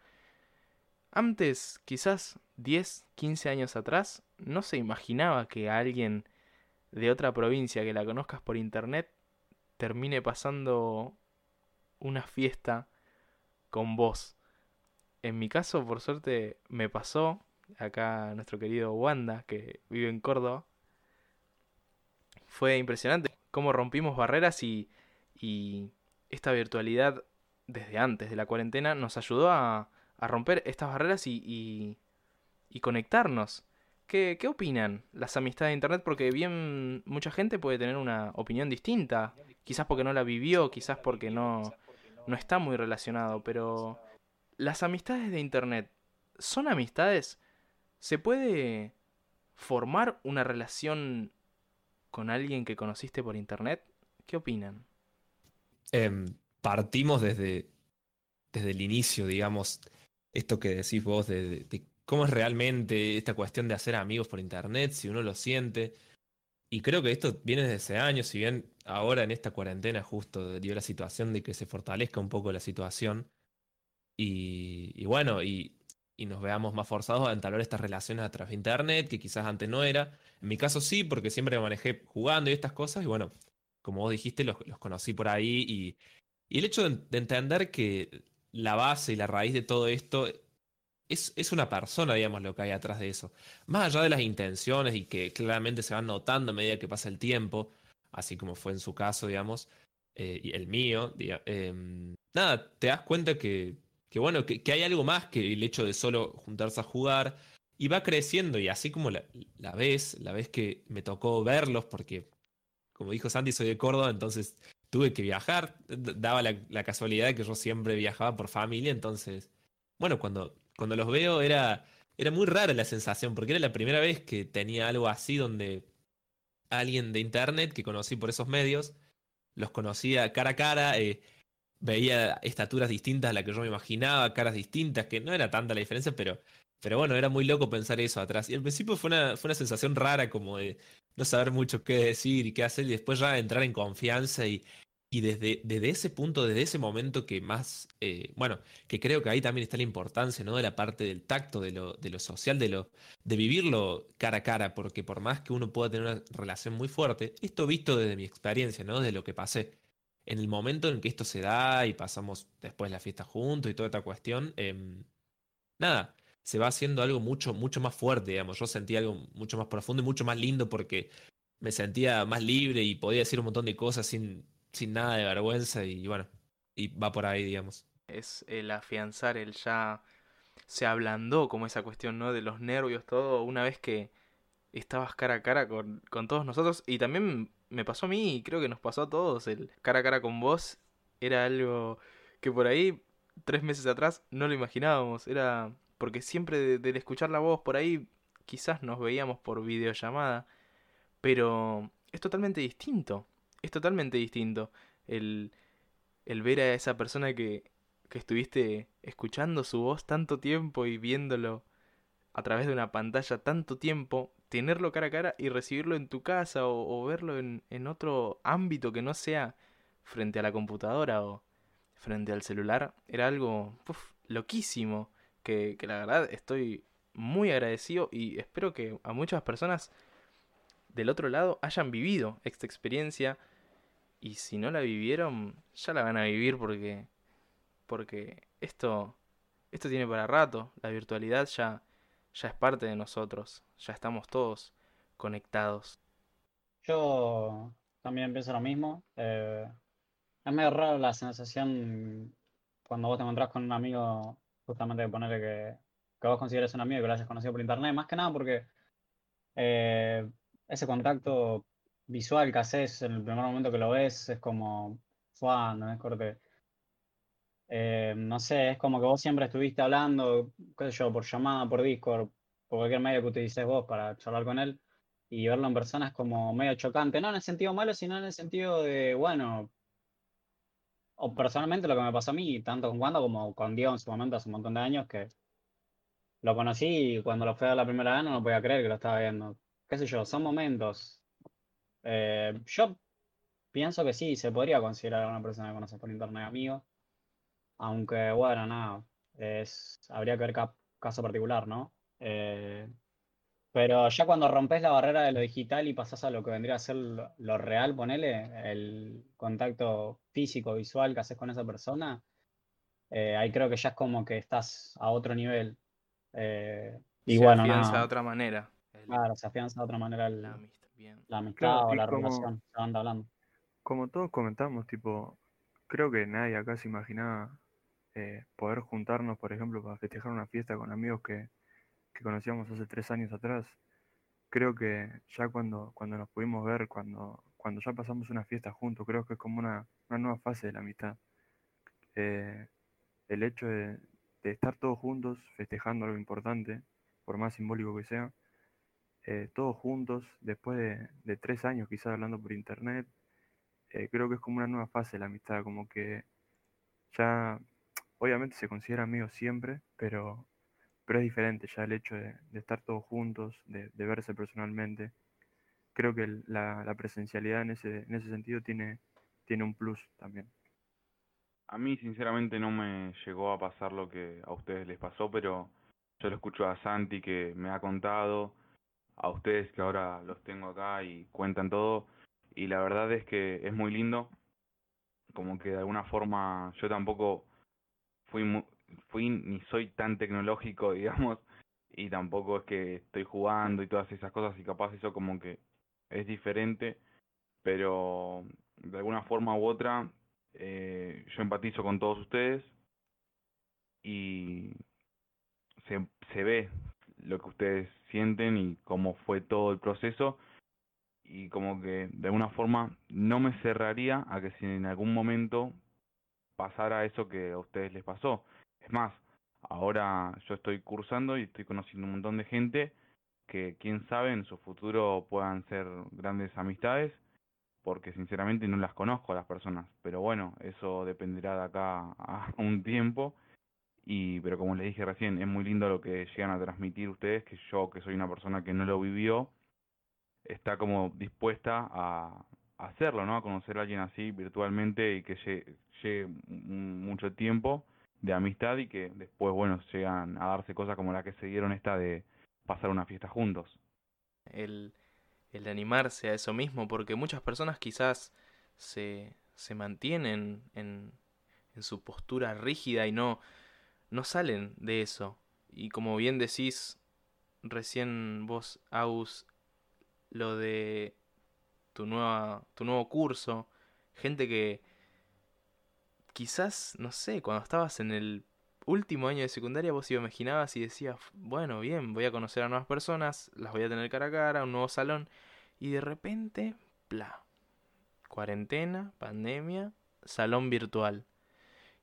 Antes, quizás 10, 15 años atrás, no se imaginaba que alguien de otra provincia que la conozcas por internet termine pasando una fiesta con vos. En mi caso, por suerte, me pasó. Acá nuestro querido Wanda, que vive en Córdoba. Fue impresionante cómo rompimos barreras y, y esta virtualidad desde antes de la cuarentena nos ayudó a, a romper estas barreras y, y, conectarnos. ¿Qué, qué opinan las amistades de internet? Porque bien mucha gente puede tener una opinión distinta, quizás porque no la vivió, quizás porque no, no está muy relacionado, pero las amistades de internet, ¿son amistades? ¿Se puede formar una relación con alguien que conociste por internet? ¿Qué opinan? Em, partimos desde, desde el inicio, digamos, esto que decís vos de, cómo es realmente esta cuestión de hacer amigos por internet, si uno lo siente. Y creo que esto viene desde hace años, si bien ahora en esta cuarentena justo dio la situación de que se fortalezca un poco la situación. Y, bueno, y, nos veamos más forzados a entablar estas relaciones a través de internet, que quizás antes no era. En mi caso sí, porque siempre me manejé jugando y estas cosas, y bueno, como vos dijiste, los, conocí por ahí, y, el hecho de entender que la base y la raíz de todo esto es, es una persona, digamos, lo que hay atrás de eso. Más allá de las intenciones y que claramente se van notando a medida que pasa el tiempo, así como fue en su caso, digamos, eh, y el mío, em, nada, te das cuenta que, que bueno, que, que hay algo más que el hecho de solo juntarse a jugar y va creciendo y así como la, ves, la vez que me tocó verlos, porque como dijo Santi, soy de Córdoba, entonces tuve que viajar, daba la, la casualidad de que yo siempre viajaba por familia, entonces, bueno, cuando, cuando los veo era, era muy rara la sensación, porque era la primera vez que tenía algo así donde alguien de internet que conocí por esos medios, los conocía cara a cara, eh, veía estaturas distintas a las que yo me imaginaba, caras distintas, que no era tanta la diferencia, pero, pero bueno, era muy loco pensar eso atrás. Y al principio fue una, fue una sensación rara como de no saber mucho qué decir y qué hacer, y después ya entrar en confianza y, y desde, desde ese punto, desde ese momento que más, eh, bueno, que creo que ahí también está la importancia, ¿no? De la parte del tacto, de lo, de lo social, de lo, de vivirlo cara a cara, porque por más que uno pueda tener una relación muy fuerte, esto visto desde mi experiencia, ¿no? De lo que pasé. En el momento en que esto se da y pasamos después la fiesta juntos y toda esta cuestión, em, nada, se va haciendo algo mucho, mucho más fuerte, digamos. Yo sentí algo mucho más profundo y mucho más lindo porque me sentía más libre y podía decir un montón de cosas sin, sin nada de vergüenza y bueno, y va por ahí, digamos. Es el afianzar, el ya se ablandó como esa cuestión, ¿no? De los nervios, todo, una vez que estabas cara a cara con, con todos nosotros. Y también me pasó a mí, y creo que nos pasó a todos, el cara a cara con vos era algo que por ahí, tres meses atrás, no lo imaginábamos. Era porque siempre de- del escuchar la voz por ahí, quizás nos veíamos por videollamada, pero es totalmente distinto. Es totalmente distinto el, el ver a esa persona que, que estuviste escuchando su voz tanto tiempo y viéndolo a través de una pantalla tanto tiempo, tenerlo cara a cara y recibirlo en tu casa o, o verlo en, en otro ámbito que no sea frente a la computadora o frente al celular, era algo uf, loquísimo que, la verdad estoy muy agradecido y espero que a muchas personas del otro lado hayan vivido esta experiencia y si no la vivieron, ya la van a vivir porque porque esto esto tiene para rato, la virtualidad ya ya es parte de nosotros, ya estamos todos conectados. Yo también pienso lo mismo. eh, es medio raro la sensación cuando vos te encontrás con un amigo, justamente de ponerle que, que vos consideres un amigo y que lo hayas conocido por internet, más que nada porque eh, ese contacto visual que haces en el primer momento que lo ves es como, ¡fua! ¿no es corte? Eh, no sé, es como que vos siempre estuviste hablando, qué sé yo, por llamada, por Discord, por cualquier medio que utilices vos para charlar con él y verlo en persona es como medio chocante, no en el sentido malo, sino en el sentido de, bueno, o personalmente lo que me pasó a mí, tanto con Wanda como con Diego en su momento hace un montón de años, que lo conocí y cuando lo fui a la primera vez no lo podía creer que lo estaba viendo. Qué sé yo, son momentos. Eh, yo pienso que sí, se podría considerar a una persona que conoces por internet amigo, aunque bueno, nada, es, habría que ver ca- caso particular, ¿no? Eh, pero ya cuando rompes la barrera de lo digital y pasás a lo que vendría a ser lo, lo real, ponele, el contacto físico, visual que haces con esa persona, eh, ahí creo que ya es como que estás a otro nivel. Eh, y Se bueno, afianza nada, de otra manera. el- claro, se afianza de otra manera el- la amistad. Bien. la amistad Claro, o la como- relación, se van hablando. Como todos comentamos, tipo, creo que nadie acá se imaginaba eh, poder juntarnos, por ejemplo, para festejar una fiesta con amigos que, que conocíamos hace tres años atrás. creo que ya cuando, cuando nos pudimos ver, cuando, cuando ya pasamos una fiesta juntos, creo que es como una, una nueva fase de la amistad. Eh, el hecho de, de estar todos juntos festejando algo importante, por más simbólico que sea, eh, todos juntos, después de, de tres años quizás hablando por internet, eh, creo que es como una nueva fase de la amistad, como que ya, obviamente se considera amigos siempre, pero, pero es diferente ya el hecho de, estar todos juntos, de, verse personalmente. Creo que la, presencialidad en ese, en ese sentido tiene, tiene un plus también. A mí sinceramente no me llegó a pasar lo que a ustedes les pasó, pero yo lo escucho a Santi que me ha contado, a ustedes que ahora los tengo acá y cuentan todo, y la verdad es que es muy lindo, como que de alguna forma yo tampoco fui mu- fui ni soy tan tecnológico, digamos, y tampoco es que estoy jugando y todas esas cosas y capaz eso como que es diferente, pero de alguna forma u otra eh, yo empatizo con todos ustedes y se, se ve lo que ustedes sienten y cómo fue todo el proceso y como que de alguna forma no me cerraría a que si en algún momento pasara eso que a ustedes les pasó. Es más, ahora yo estoy cursando y estoy conociendo un montón de gente que quién sabe en su futuro puedan ser grandes amistades porque sinceramente no las conozco a las personas, pero bueno, eso dependerá de acá a un tiempo. Y, pero como les dije recién, es muy lindo lo que llegan a transmitir ustedes, que yo, que soy una persona que no lo vivió, está como dispuesta a, hacerlo, ¿no? A conocer a alguien así virtualmente y que lle- llegue m- mucho tiempo de amistad y que después, bueno, llegan a darse cosas como la que se dieron esta de pasar una fiesta juntos. el, el animarse a eso mismo, porque muchas personas quizás se, se mantienen en, en su postura rígida y no, no salen de eso. Y como bien decís recién vos, Aus, lo de tu, nueva, tu nuevo curso, gente que quizás, no sé, cuando estabas en el último año de secundaria vos imaginabas y decías, bueno, bien, voy a conocer a nuevas personas, las voy a tener cara a cara, un nuevo salón, y de repente, bla, cuarentena, pandemia, salón virtual.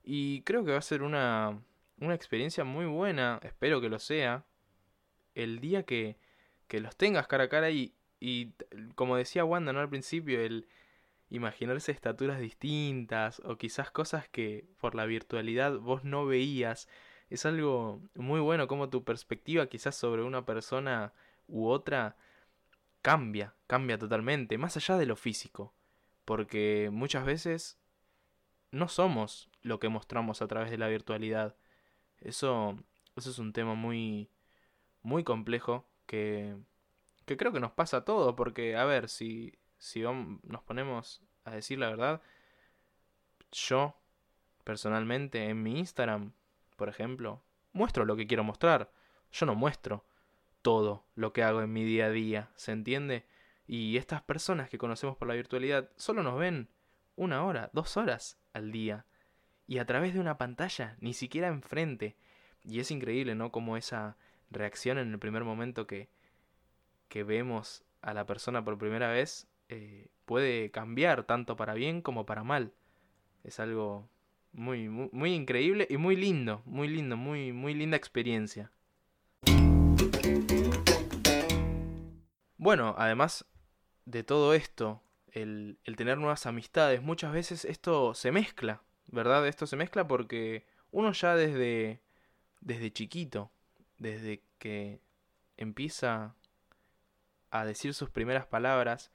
Y creo que va a ser una, una experiencia muy buena, espero que lo sea, el día que, que los tengas cara a cara y, y como decía Wanda, ¿no? Al principio, el imaginarse estaturas distintas o quizás cosas que por la virtualidad vos no veías. Es algo muy bueno como tu perspectiva quizás sobre una persona u otra cambia, cambia totalmente, más allá de lo físico. Porque muchas veces no somos lo que mostramos a través de la virtualidad. Eso, eso es un tema muy, muy complejo que, que creo que nos pasa a todos. Porque, a ver, si, si nos ponemos a decir la verdad, yo, personalmente, en mi Instagram, por ejemplo, muestro lo que quiero mostrar. Yo no muestro todo lo que hago en mi día a día, ¿se entiende? Y estas personas que conocemos por la virtualidad solo nos ven una hora, dos horas al día. Y a través de una pantalla, ni siquiera enfrente. Y es increíble, ¿no? Como esa reacción en el primer momento que, que vemos a la persona por primera vez eh, puede cambiar tanto para bien como para mal. Es algo muy, muy, muy increíble y muy lindo, muy lindo, muy, muy linda experiencia. Bueno, además de todo esto, el, el tener nuevas amistades, muchas veces esto se mezcla, ¿verdad? Esto se mezcla porque uno ya desde, desde chiquito, desde que empieza a decir sus primeras palabras,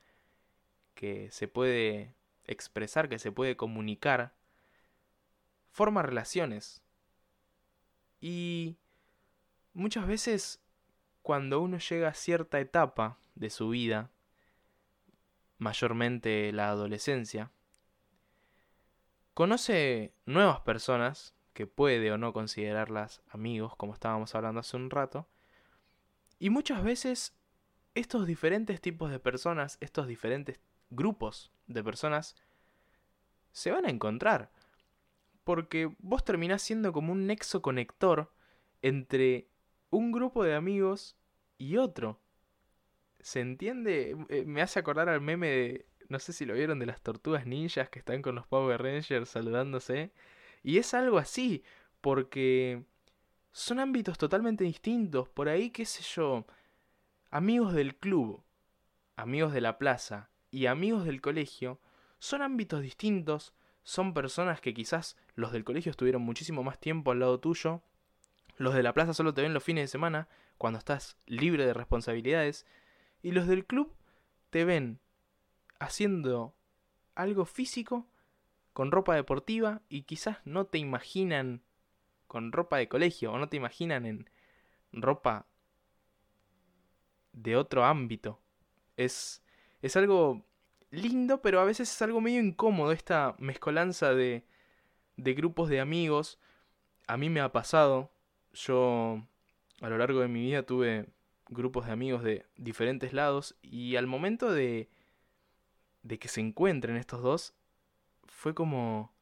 que se puede expresar, que se puede comunicar, forma relaciones. Y muchas veces cuando uno llega a cierta etapa de su vida, mayormente la adolescencia, conoce nuevas personas que puede o no considerarlas amigos, como estábamos hablando hace un rato, y muchas veces estos diferentes tipos de personas, estos diferentes grupos de personas, se van a encontrar. Porque vos terminás siendo como un nexo conector entre un grupo de amigos y otro. se entiende, eh, me hace acordar al meme de, no sé si lo vieron, de las tortugas ninjas que están con los Power Rangers saludándose. Y es algo así, porque son ámbitos totalmente distintos. Por ahí, qué sé yo, amigos del club, amigos de la plaza y amigos del colegio son ámbitos distintos, son personas que quizás los del colegio estuvieron muchísimo más tiempo al lado tuyo, los de la plaza solo te ven los fines de semana, cuando estás libre de responsabilidades, y los del club te ven haciendo algo físico con ropa deportiva y quizás no te imaginan con ropa de colegio o no te imaginan en ropa de otro ámbito. Es, es algo lindo, pero a veces es algo medio incómodo esta mezcolanza de, de grupos de amigos. A mí me ha pasado, yo a lo largo de mi vida tuve grupos de amigos de diferentes lados y al momento de, de que se encuentren estos dos fue como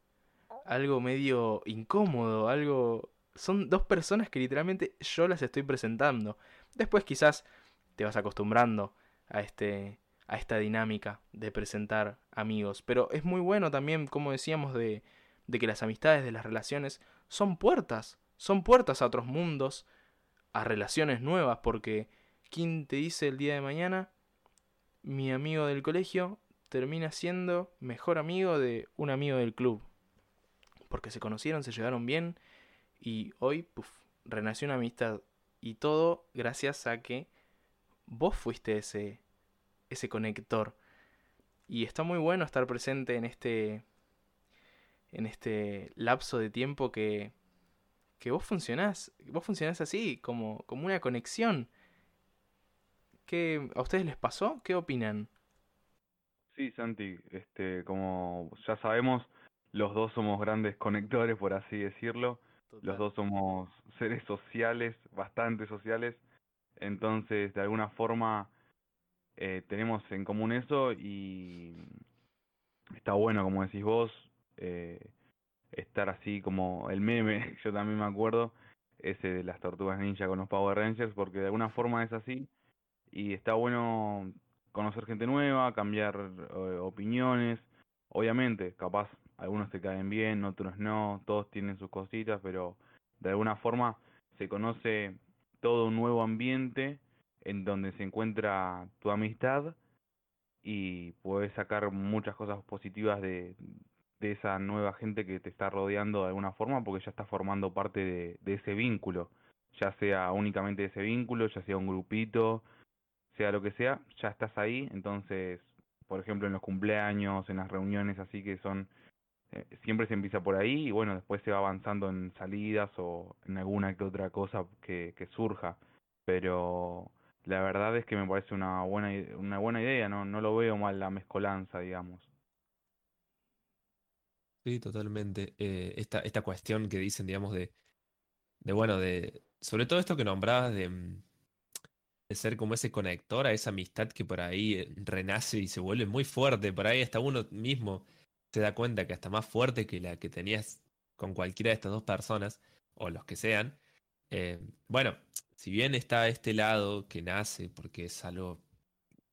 algo medio incómodo, algo... Son dos personas que literalmente yo las estoy presentando. Después quizás te vas acostumbrando a este a esta dinámica de presentar amigos, pero es muy bueno también, como decíamos, de, de que las amistades, de las relaciones, son puertas, son puertas a otros mundos, a relaciones nuevas, porque ¿quién te dice el día de mañana? Mi amigo del colegio termina siendo mejor amigo de un amigo del club. Porque se conocieron, se llevaron bien y hoy, puff, renació una amistad. Y todo gracias a que vos fuiste ese, ese conector. Y está muy bueno estar presente en este, en este lapso de tiempo que, que vos funcionás, vos funcionás así, como, como una conexión. ¿Qué, ¿A ustedes les pasó? ¿Qué opinan? Sí, Santi, este, como ya sabemos, los dos somos grandes conectores, por así decirlo. Los dos somos seres sociales, bastante sociales. Entonces, de alguna forma, eh, tenemos en común eso y está bueno, como decís vos, eh, estar así como el meme, yo también me acuerdo, ese de las tortugas ninja con los Power Rangers, porque de alguna forma es así y está bueno conocer gente nueva, cambiar eh, opiniones, obviamente, capaz algunos te caen bien, otros no, todos tienen sus cositas, pero de alguna forma se conoce todo un nuevo ambiente en donde se encuentra tu amistad y puedes sacar muchas cosas positivas de, de esa nueva gente que te está rodeando de alguna forma porque ya está formando parte de, ese vínculo, ya sea únicamente ese vínculo, ya sea un grupito, sea lo que sea, ya estás ahí, entonces, por ejemplo, en los cumpleaños, en las reuniones así que son, eh, siempre se empieza por ahí y bueno, después se va avanzando en salidas o en alguna que otra cosa que surja, pero la verdad es que me parece una buena, una buena idea, no, no lo veo mal la mezcolanza, digamos. Sí, totalmente. Eh, esta, esta cuestión que dicen, digamos, de, de, bueno, de, sobre todo esto que nombrabas de, mm, de ser como ese conector a esa amistad que por ahí eh, renace y se vuelve muy fuerte, por ahí hasta uno mismo se da cuenta que hasta más fuerte que la que tenías con cualquiera de estas dos personas, o los que sean. Eh, bueno, si bien está este lado que nace porque es algo,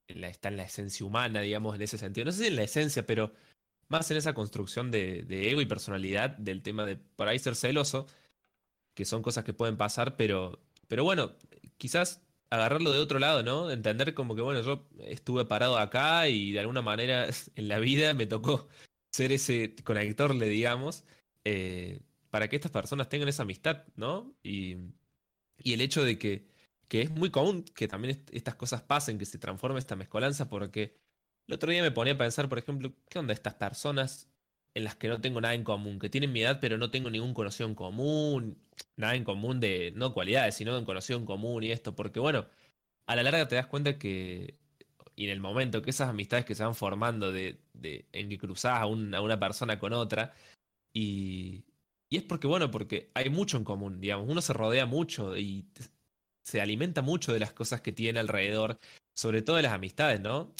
está en la esencia humana, digamos, en ese sentido, no sé si en la esencia, pero más en esa construcción de, ego y personalidad del tema de por ahí ser celoso, que son cosas que pueden pasar, pero, pero bueno, quizás agarrarlo de otro lado, ¿no? Entender como que, bueno, yo estuve parado acá y de alguna manera en la vida me tocó ser ese conector, le digamos, eh, para que estas personas tengan esa amistad, ¿no? Y, y el hecho de que, que es muy común que también estas cosas pasen, que se transforme esta mezcolanza, porque el otro día me ponía a pensar, por ejemplo, ¿qué onda estas personas en las que no tengo nada en común, que tienen mi edad pero no tengo ningún conocido en común, nada en común de, no cualidades, sino en conocido en común y esto, porque bueno, a la larga te das cuenta que, y en el momento que esas amistades que se van formando de, de en que cruzás a, una persona con otra, y, y es porque, bueno, porque hay mucho en común, digamos, uno se rodea mucho y se alimenta mucho de las cosas que tiene alrededor, sobre todo de las amistades, ¿no?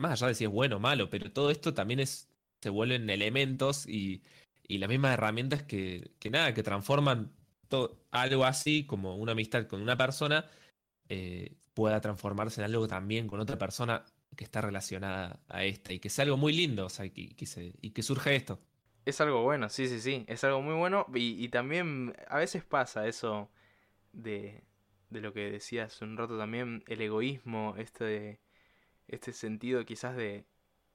más allá de si es bueno o malo, pero todo esto también es, se vuelven elementos y, y las mismas herramientas que, que nada, que transforman todo, algo así como una amistad con una persona, eh, pueda transformarse en algo también con otra persona que está relacionada a esta y que sea algo muy lindo, o sea, y que, y que surja esto. Es algo bueno, sí, sí, sí, es algo muy bueno y, también a veces pasa eso de, de lo que decía hace un rato también, el egoísmo, este, este sentido quizás de,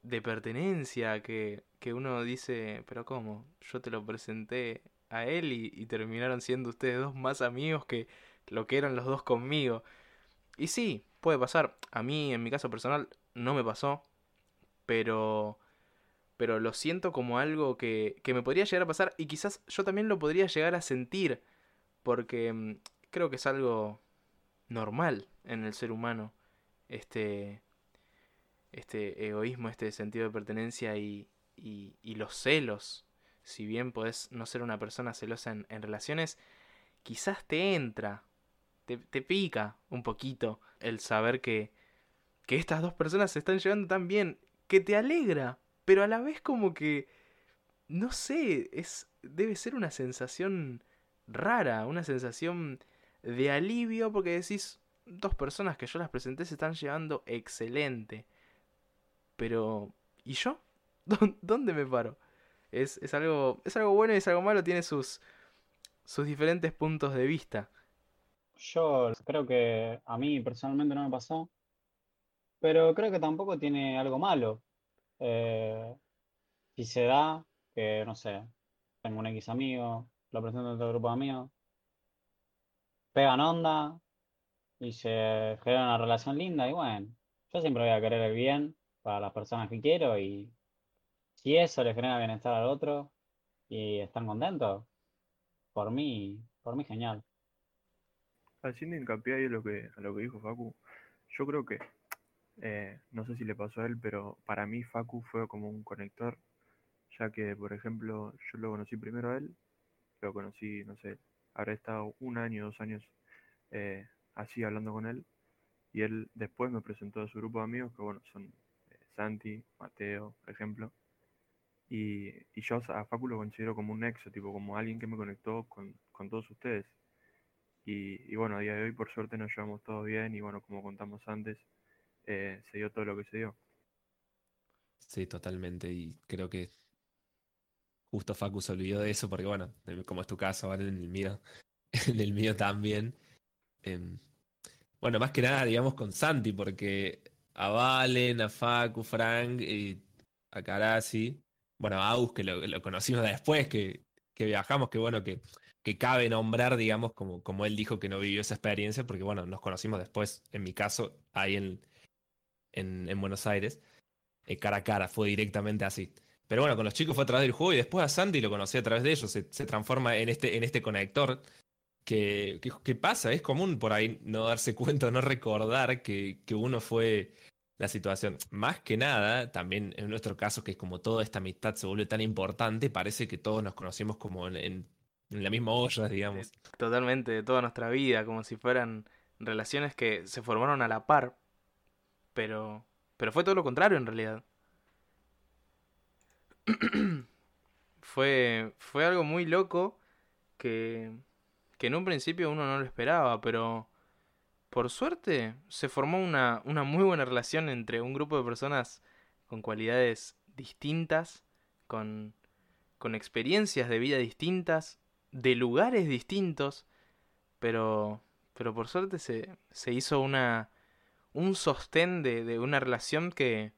de pertenencia que, que uno dice, pero ¿cómo? Yo te lo presenté a él y, y terminaron siendo ustedes dos más amigos que lo que eran los dos conmigo. Y sí, puede pasar. A mí, en mi caso personal, no me pasó. Pero. Pero lo siento como algo que, que me podría llegar a pasar. Y quizás yo también lo podría llegar a sentir. Porque mm, creo que es algo normal en el ser humano. Este. Este egoísmo, este sentido de pertenencia y, y, los celos. Si bien podés no ser una persona celosa en, en relaciones, quizás te entra te, pica un poquito el saber que, que estas dos personas se están llevando tan bien, que te alegra, pero a la vez como que, no sé, es, debe ser una sensación rara, una sensación de alivio porque decís, dos personas que yo las presenté se están llevando excelente. Pero, ¿y yo? ¿Dónde me paro? Es, es, algo, es algo bueno y es algo malo, tiene sus, sus diferentes puntos de vista. Yo creo que a mí personalmente no me pasó, pero creo que tampoco tiene algo malo. Eh, si se da, que no sé, tengo un X amigo, lo presento en otro grupo de amigos, pegan onda y se genera una relación linda y bueno, yo siempre voy a querer el bien para las personas que quiero y si eso le genera bienestar al otro y están contentos, por mí, por mí genial. Haciendo hincapié ahí lo que, a lo que dijo Facu, yo creo que, eh, no sé si le pasó a él, pero para mí Facu fue como un conector, ya que, por ejemplo, yo lo conocí primero a él, lo conocí, no sé, habrá estado un año, dos años eh, así hablando con él, y él después me presentó a su grupo de amigos, que bueno, son eh, Santi, Mateo, por ejemplo, y, y, yo a Facu lo considero como un nexo, tipo como alguien que me conectó con, con todos ustedes. Y, bueno, a día de hoy por suerte nos llevamos todo bien y bueno, como contamos antes, eh, se dio todo lo que se dio. Sí, totalmente. Y creo que justo Facu se olvidó de eso porque bueno, como es tu caso, ¿vale? En el mío, en el mío también. Em, bueno, más que nada, digamos, con Santi, porque a Valen, a Facu, Frank, y a Karasi, bueno, a Aus, que lo, lo conocimos después, que, que viajamos, que bueno, que que cabe nombrar, digamos, como, como él dijo que no vivió esa experiencia, porque bueno, nos conocimos después, en mi caso, ahí en, en, Buenos Aires, eh, cara a cara, fue directamente así. Pero bueno, con los chicos fue a través del juego y después a Sandy lo conocí a través de ellos, se, transforma en este, en este conector. Que, que, pasa, es común por ahí no darse cuenta, no recordar que, que uno fue la situación. Más que nada, también en nuestro caso, que es como toda esta amistad se vuelve tan importante, parece que todos nos conocimos como en en la misma olla, digamos. Totalmente, de toda nuestra vida, como si fueran relaciones que se formaron a la par, pero, pero fue todo lo contrario en realidad. fue, fue algo muy loco que, que en un principio uno no lo esperaba, pero por suerte se formó una, una muy buena relación entre un grupo de personas con cualidades distintas, con, con experiencias de vida distintas, de lugares distintos, pero, pero por suerte se, se hizo una, un sostén de, de, una relación que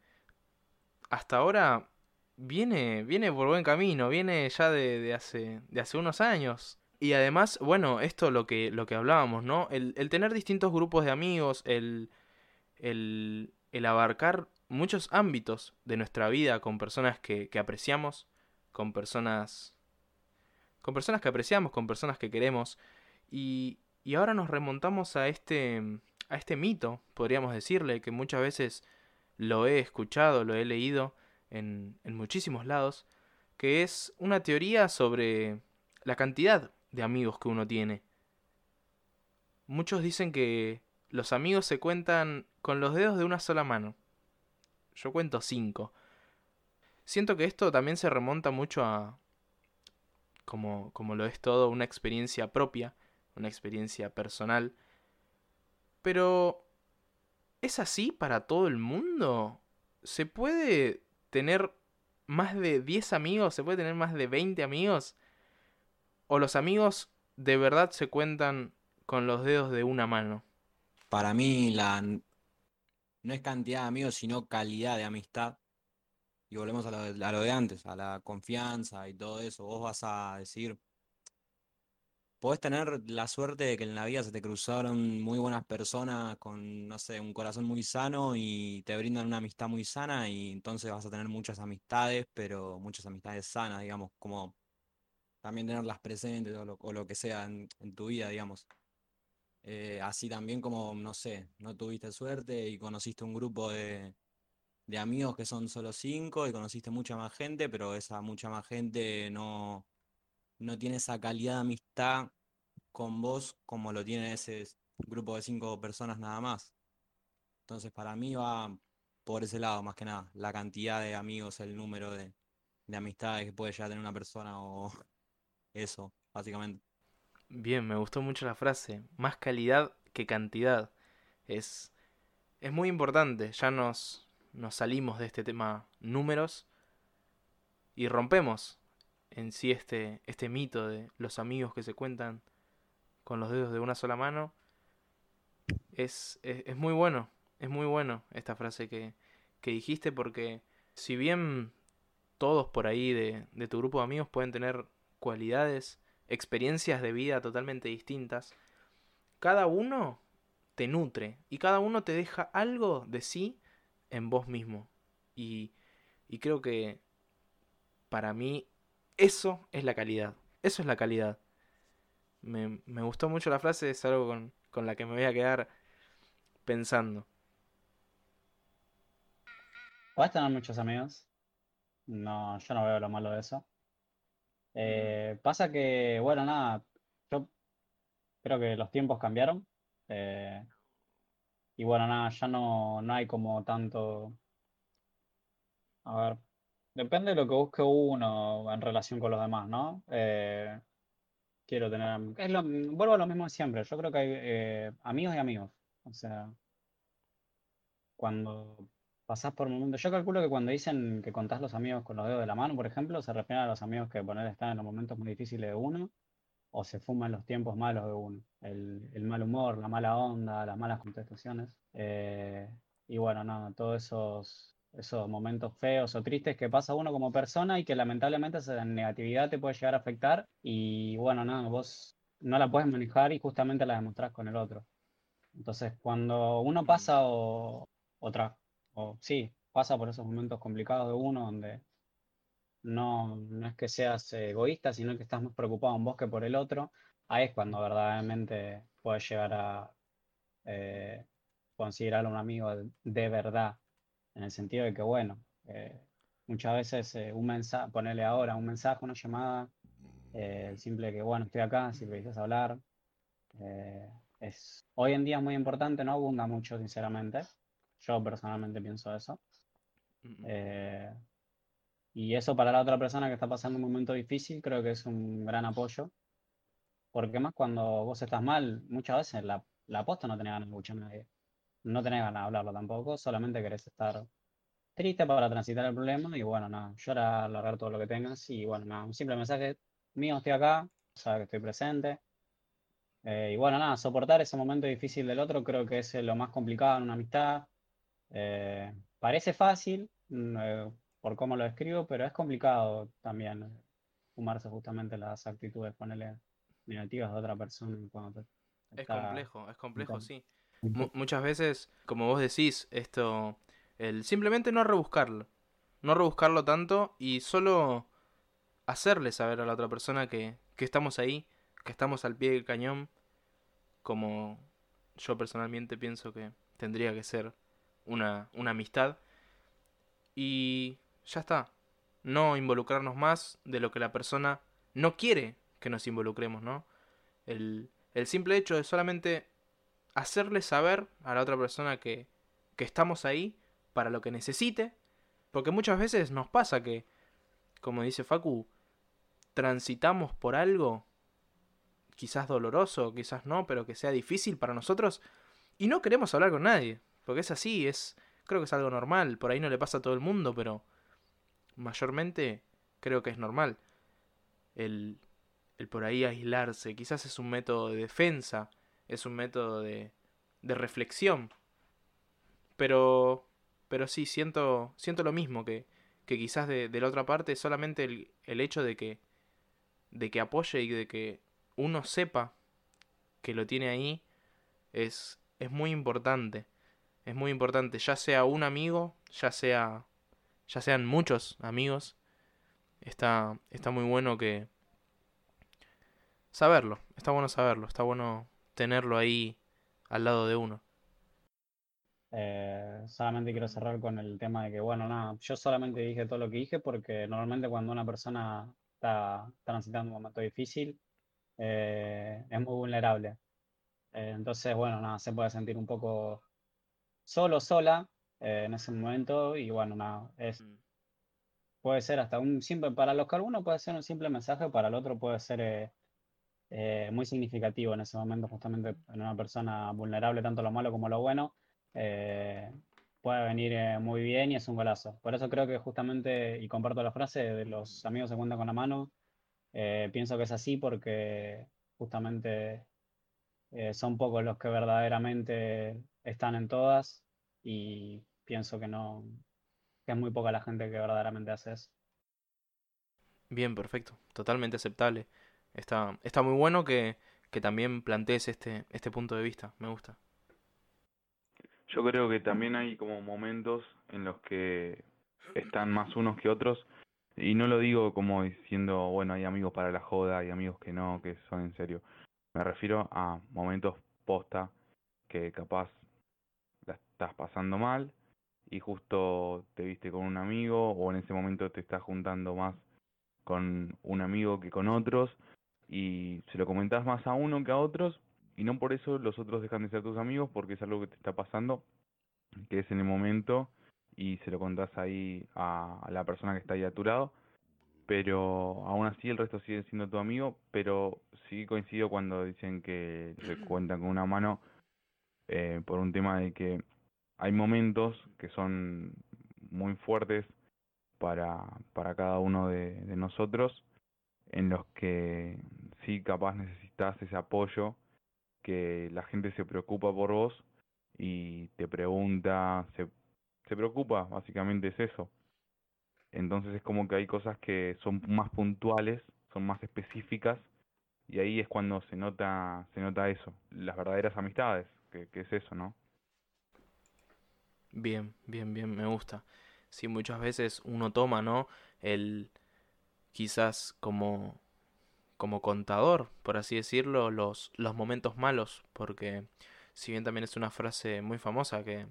hasta ahora viene, viene por buen camino, viene ya de, de, hace, de hace unos años. Y además, bueno, esto lo que, lo que hablábamos, ¿no? El, el tener distintos grupos de amigos, el, el, el abarcar muchos ámbitos de nuestra vida con personas que, que apreciamos, con personas con personas que apreciamos, con personas que queremos. Y, y ahora nos remontamos a este, a este mito, podríamos decirle, que muchas veces lo he escuchado, lo he leído en, en muchísimos lados, que es una teoría sobre la cantidad de amigos que uno tiene. Muchos dicen que los amigos se cuentan con los dedos de una sola mano. Yo cuento cinco. Siento que esto también se remonta mucho a, como, como lo es todo, una experiencia propia, una experiencia personal. Pero ¿Es así para todo el mundo? ¿Se puede tener más de 10 amigos? ¿Se puede tener más de 20 amigos? ¿O los amigos de verdad se cuentan con los dedos de una mano? Para mí la no es cantidad de amigos, sino calidad de amistad. Y volvemos a lo de, a lo de antes, a la confianza y todo eso. Vos vas a decir, podés tener la suerte de que en la vida se te cruzaron muy buenas personas con, no sé, un corazón muy sano y te brindan una amistad muy sana y entonces vas a tener muchas amistades, pero muchas amistades sanas, digamos, como también tenerlas presentes o lo, que sea en, en tu vida, digamos. Eh, así también como, no sé, no tuviste suerte y conociste un grupo de, de amigos que son solo cinco y conociste mucha más gente, pero esa mucha más gente no, no tiene esa calidad de amistad con vos como lo tiene ese grupo de cinco personas nada más. Entonces para mí va por ese lado más que nada, la cantidad de amigos, el número de, de amistades que puede llegar a tener una persona o eso, básicamente. Bien, me gustó mucho la frase. Más calidad que cantidad. Es, es muy importante. Ya nos, nos salimos de este tema números y rompemos en sí este, este mito de los amigos que se cuentan con los dedos de una sola mano. Es, es, es muy bueno, es muy bueno esta frase que, que dijiste porque si bien todos por ahí de, de tu grupo de amigos pueden tener cualidades, experiencias de vida totalmente distintas, cada uno te nutre y cada uno te deja algo de sí en vos mismo. Y, y creo que para mí eso es la calidad. Eso es la calidad. Me, me gustó mucho la frase, es algo con, con la que me voy a quedar pensando. Podés tener muchos amigos. No, yo no veo lo malo de eso. Eh, pasa que, bueno, nada, yo creo que los tiempos cambiaron. eh, y bueno, nada, ya no, no hay como tanto. A ver, depende de lo que busque uno en relación con los demás, ¿no? Eh, quiero tener. Es vuelvo a lo mismo de siempre. Yo creo que hay eh, amigos y amigos. O sea, cuando pasás por momentos. Yo calculo que cuando dicen que contás los amigos con los dedos de la mano, por ejemplo, se refieren a los amigos que poner están en los momentos muy difíciles de uno o se fuman los tiempos malos de uno. El, mal humor, la mala onda, las malas contestaciones. Eh, y bueno, nada, todos esos, esos momentos feos o tristes que pasa uno como persona y que lamentablemente esa negatividad te puede llegar a afectar. Y bueno, nada, vos no la puedes manejar y justamente la demostrás con el otro. Entonces, cuando uno pasa o otra, o sí, pasa por esos momentos complicados de uno donde no, no es que seas egoísta, sino que estás más preocupado en vos que por el otro, ahí es cuando verdaderamente puedes llegar a eh, considerarlo un amigo de, de verdad, en el sentido de que, bueno, eh, muchas veces eh, un mensaje, ponerle ahora un mensaje, una llamada, eh, simple que, bueno, estoy acá, si precisas hablar, eh, es hoy en día es muy importante, no abunda mucho, sinceramente. Yo personalmente pienso eso. Eh, y eso para la otra persona que está pasando un momento difícil, creo que es un gran apoyo. Porque más cuando vos estás mal, muchas veces la, la posta no tenés ganas de escuchar a nadie. No tenés ganas de hablarlo tampoco, solamente querés estar triste para transitar el problema y bueno, nada, llorar, largar todo lo que tengas y bueno, nada, un simple mensaje mío, estoy acá, sabes que estoy presente. Eh, y bueno, nada, soportar ese momento difícil del otro creo que es lo más complicado en una amistad. Eh, parece fácil mm, eh, por cómo lo escribo, pero es complicado también eh, fumarse justamente las actitudes, ponerle negativas de otra persona cuando te- Es complejo, es complejo, sí. Mu- muchas veces, como vos decís, esto, el simplemente no rebuscarlo, no rebuscarlo tanto y solo hacerle saber a la otra persona que, que estamos ahí, que estamos al pie del cañón, como yo personalmente pienso que tendría que ser una, una amistad. Y ya está, no involucrarnos más de lo que la persona no quiere que nos involucremos, ¿no? El, el simple hecho de solamente hacerle saber a la otra persona que, que estamos ahí para lo que necesite. Porque muchas veces nos pasa que, como dice Facu, transitamos por algo, quizás doloroso, quizás no, pero que sea difícil para nosotros, y no queremos hablar con nadie. Porque es así, es creo que es algo normal, por ahí no le pasa a todo el mundo, pero mayormente creo que es normal. El, el por ahí aislarse, quizás es un método de defensa, es un método de, de reflexión. Pero, pero sí, siento, siento lo mismo, que, que quizás de, de la otra parte solamente el, el hecho de que, de que apoye y de que uno sepa que lo tiene ahí es, es muy importante. Es muy importante, ya sea un amigo, ya sea ya sean muchos amigos. Está está muy bueno que saberlo, está bueno saberlo, está bueno tenerlo ahí al lado de uno. Eh, solamente quiero cerrar con el tema de que, bueno, nada, yo solamente dije todo lo que dije porque normalmente cuando una persona está transitando un momento difícil, eh, es muy vulnerable. Eh, entonces, bueno, nada, se puede sentir un poco solo, sola en ese momento y bueno, nada, es, Mm. puede ser hasta un simple, para los que algunos puede ser un simple mensaje, para el otro puede ser eh, muy significativo en ese momento, justamente en una persona vulnerable, tanto lo malo como lo bueno, eh, puede venir eh, muy bien y es un golazo. Por eso creo que justamente, y comparto la frase de los amigos se cuentan con la mano, eh, pienso que es así porque justamente eh, son pocos los que verdaderamente están en todas y pienso que no, que es muy poca la gente que verdaderamente hace eso. Bien, perfecto, totalmente aceptable. Está, está muy bueno que, que también plantees este, este punto de vista, me gusta. Yo creo que también hay como momentos en los que están más unos que otros, y no lo digo como diciendo, bueno, hay amigos para la joda, hay amigos que no, que son en serio. Me refiero a momentos posta que capaz la estás pasando mal y justo te viste con un amigo o en ese momento te estás juntando más con un amigo que con otros y se lo comentás más a uno que a otros y no por eso los otros dejan de ser tus amigos porque es algo que te está pasando, que es en el momento y se lo contás ahí a, a la persona que está ahí a tu lado, pero aún así el resto sigue siendo tu amigo, pero sí coincido cuando dicen que se cuentan con una mano eh, por un tema de que hay momentos que son muy fuertes para, para cada uno de, de nosotros en los que sí capaz necesitas ese apoyo, que la gente se preocupa por vos y te pregunta, se, se preocupa, básicamente es eso. Entonces es como que hay cosas que son más puntuales, son más específicas y ahí es cuando se nota, se nota eso, las verdaderas amistades, que, que es eso, ¿no? Bien, bien, bien, me gusta. Sí, muchas veces uno toma, ¿no? El quizás como como contador, por así decirlo, los los momentos malos, porque si bien también es una frase muy famosa que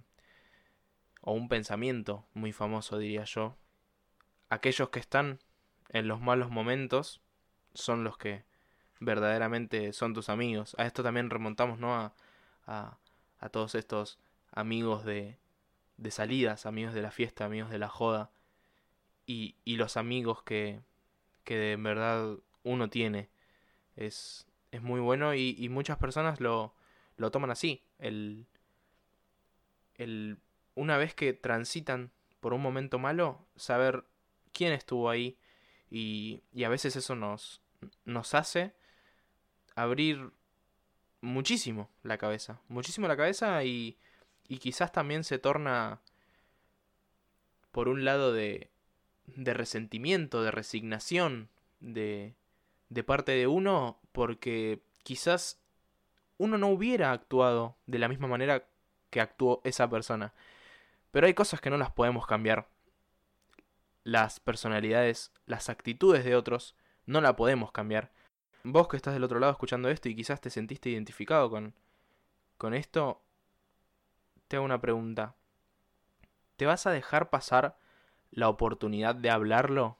o un pensamiento muy famoso, diría yo, aquellos que están en los malos momentos son los que verdaderamente son tus amigos. A esto también remontamos, ¿no? A, a, a todos estos amigos de, de salidas, amigos de la fiesta, amigos de la joda, y, y los amigos que, que de verdad uno tiene. Es, es muy bueno y, y muchas personas lo, lo toman así. El, el, una vez que transitan por un momento malo, saber quién estuvo ahí y, y a veces eso nos, nos hace abrir muchísimo la cabeza, muchísimo la cabeza y, y quizás también se torna por un lado de, de resentimiento, de resignación, de, de parte de uno, porque quizás uno no hubiera actuado de la misma manera que actuó esa persona. Pero hay cosas que no las podemos cambiar. Las personalidades, las actitudes de otros, no la podemos cambiar. Vos que estás del otro lado escuchando esto y quizás te sentiste identificado con, con esto, te hago una pregunta. ¿Te vas a dejar pasar la oportunidad de hablarlo?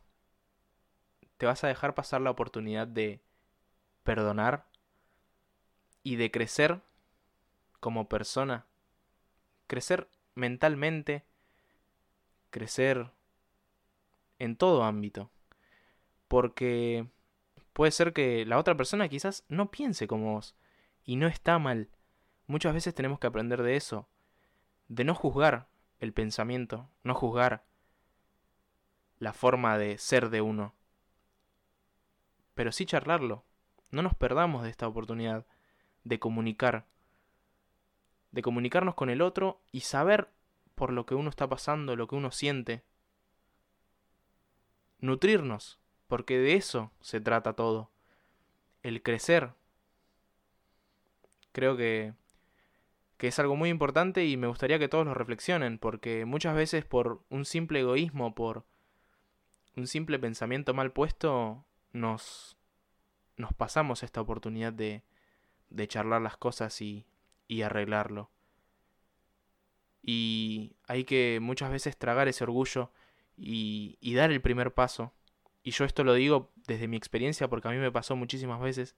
¿Te vas a dejar pasar la oportunidad de perdonar y de crecer como persona? Crecer mentalmente, crecer en todo ámbito. Porque puede ser que la otra persona quizás no piense como vos y no está mal. Muchas veces tenemos que aprender de eso de no juzgar el pensamiento, no juzgar la forma de ser de uno, pero sí charlarlo. No nos perdamos de esta oportunidad de comunicar, de comunicarnos con el otro y saber por lo que uno está pasando, lo que uno siente. Nutrirnos, porque de eso se trata todo. El crecer. Creo que, que es algo muy importante y me gustaría que todos lo reflexionen, porque muchas veces por un simple egoísmo, por un simple pensamiento mal puesto, nos, nos pasamos esta oportunidad de, de charlar las cosas y, y arreglarlo. Y hay que muchas veces tragar ese orgullo y, dar el primer paso. Y yo esto lo digo desde mi experiencia porque a mí me pasó muchísimas veces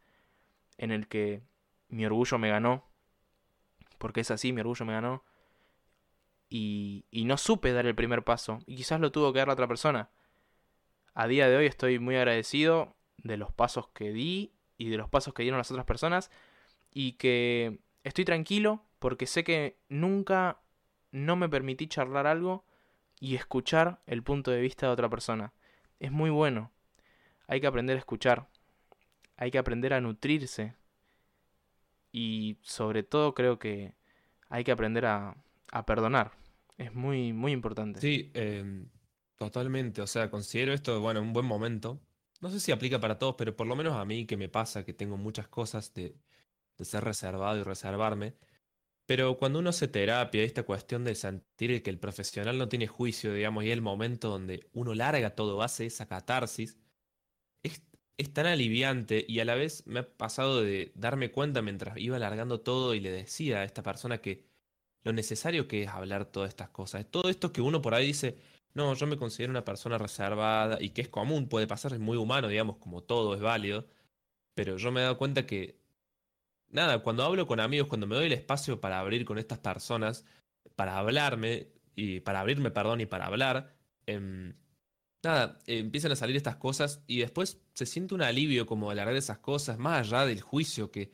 en el que mi orgullo me ganó. Porque es así, mi orgullo me ganó. Y, y no supe dar el primer paso. Y quizás lo tuvo que dar la otra persona. A día de hoy estoy muy agradecido de los pasos que di y de los pasos que dieron las otras personas. Y que estoy tranquilo porque sé que nunca no me permití charlar algo y escuchar el punto de vista de otra persona. Es muy bueno. Hay que aprender a escuchar. Hay que aprender a nutrirse. Y sobre todo creo que hay que aprender a, a perdonar. Es muy, muy importante. Sí, eh, totalmente. O sea, considero esto, bueno, un buen momento. No sé si aplica para todos, pero por lo menos a mí que me pasa que tengo muchas cosas de, de ser reservado y reservarme. Pero cuando uno hace terapia, esta cuestión de sentir que el profesional no tiene juicio, digamos, y el momento donde uno larga todo, hace esa catarsis, es, es tan aliviante y a la vez me ha pasado de darme cuenta mientras iba largando todo y le decía a esta persona que lo necesario que es hablar todas estas cosas. Todo esto que uno por ahí dice, no, yo me considero una persona reservada y que es común, puede pasar, es muy humano, digamos, como todo es válido, pero yo me he dado cuenta que nada, cuando hablo con amigos, cuando me doy el espacio para abrir con estas personas, para hablarme, y para abrirme, perdón, y para hablar, em, nada, empiezan a salir estas cosas y después se siente un alivio como al hablar de esas cosas, más allá del juicio que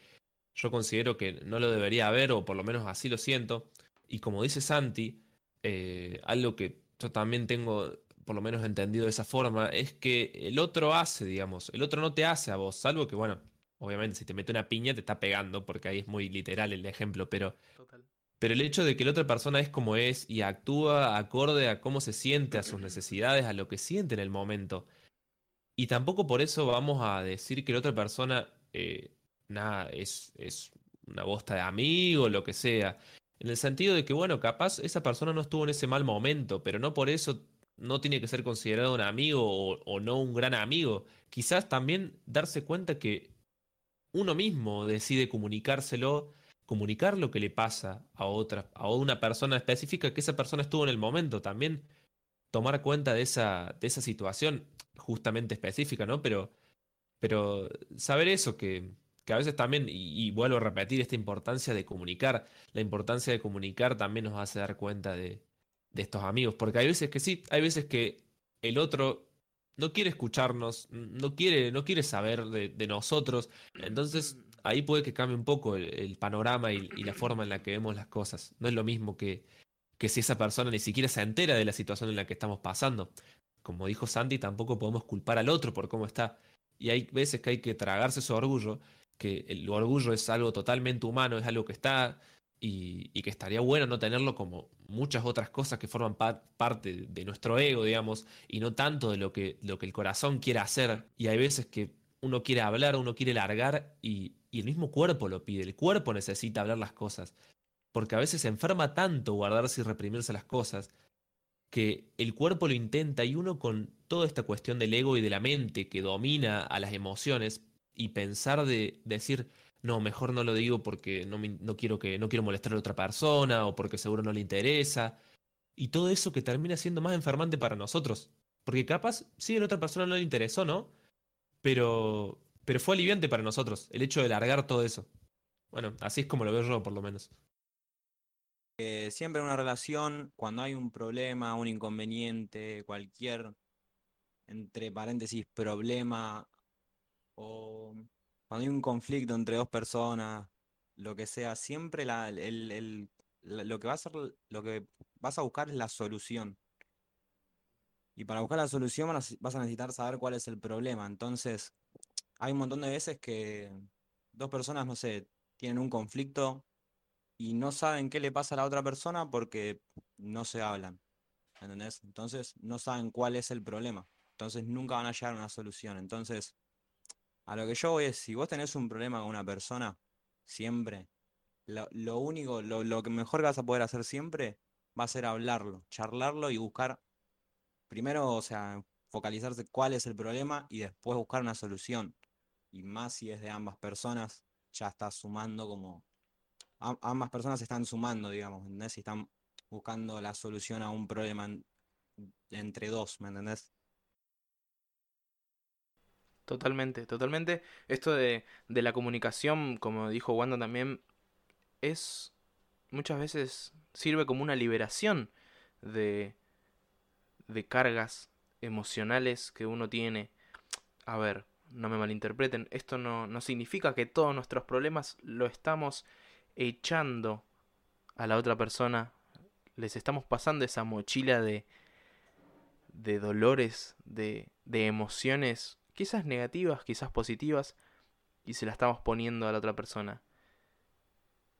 yo considero que no lo debería haber, o por lo menos así lo siento. Y como dice Santi, eh, algo que yo también tengo por lo menos entendido de esa forma, es que el otro hace, digamos, el otro no te hace a vos, salvo que, bueno, Obviamente, si te mete una piña, te está pegando, porque ahí es muy literal el ejemplo, pero. Pero el hecho de que la otra persona es como es y actúa acorde a cómo se siente, a sus necesidades, a lo que siente en el momento. Y tampoco por eso vamos a decir que la otra persona, eh, nada, es, es una bosta de amigo, lo que sea. En el sentido de que, bueno, capaz esa persona no estuvo en ese mal momento, pero no por eso no tiene que ser considerado un amigo o, no un gran amigo. Quizás también darse cuenta que uno mismo decide comunicárselo, comunicar lo que le pasa a otra, a una persona específica que esa persona estuvo en el momento, también tomar cuenta de esa, de esa situación justamente específica, ¿no? Pero, pero saber eso, que, que a veces también, y, y, vuelvo a repetir esta importancia de comunicar, la importancia de comunicar también nos hace dar cuenta de, de estos amigos, porque hay veces que sí, hay veces que el otro no quiere escucharnos, no quiere, no quiere saber de, de nosotros. Entonces ahí puede que cambie un poco el, el panorama y, y, la forma en la que vemos las cosas. No es lo mismo que, que si esa persona ni siquiera se entera de la situación en la que estamos pasando. Como dijo Sandy, tampoco podemos culpar al otro por cómo está. Y hay veces que hay que tragarse su orgullo, que el orgullo es algo totalmente humano, es algo que está y, que estaría bueno no tenerlo como muchas otras cosas que forman pa parte de nuestro ego, digamos, y no tanto de lo que, lo que el corazón quiere hacer. Y hay veces que uno quiere hablar, uno quiere largar y, y el mismo cuerpo lo pide, el cuerpo necesita hablar las cosas. Porque a veces se enferma tanto guardarse y reprimirse las cosas que el cuerpo lo intenta y uno con toda esta cuestión del ego y de la mente que domina a las emociones y pensar de decir, no, mejor no lo digo porque no, me, no, quiero que, no quiero molestar a otra persona o porque seguro no le interesa. Y todo eso que termina siendo más enfermante para nosotros. Porque capaz, sí, a la otra persona no le interesó, ¿no? Pero, pero fue aliviante para nosotros el hecho de largar todo eso. Bueno, así es como lo veo yo, por lo menos. Eh, siempre en una relación, cuando hay un problema, un inconveniente, cualquier, entre paréntesis, problema o cuando hay un conflicto entre dos personas, lo que sea, siempre la, el, el, lo que va a ser, lo que vas a buscar es la solución. Y para buscar la solución vas a necesitar saber cuál es el problema. Entonces, hay un montón de veces que dos personas, no sé, tienen un conflicto y no saben qué le pasa a la otra persona porque no se hablan. ¿Entendés? Entonces, no saben cuál es el problema. Entonces, nunca van a llegar a una solución. Entonces, a lo que yo voy es, si vos tenés un problema con una persona, siempre, lo, lo único, lo, lo que mejor que vas a poder hacer siempre va a ser hablarlo, charlarlo y buscar, primero, o sea, focalizarse cuál es el problema y después buscar una solución. Y más si es de ambas personas, ya estás sumando como, am- ambas personas están sumando, digamos, ¿entendés? Si están buscando la solución a un problema en- entre dos, ¿me entendés? Totalmente, totalmente. Esto de, de la comunicación, como dijo Wanda también, es muchas veces sirve como una liberación de, de cargas emocionales que uno tiene. A ver, no me malinterpreten, esto no, no significa que todos nuestros problemas lo estamos echando a la otra persona, les estamos pasando esa mochila de, de dolores, de, de emociones, quizás negativas, quizás positivas, y se la estamos poniendo a la otra persona.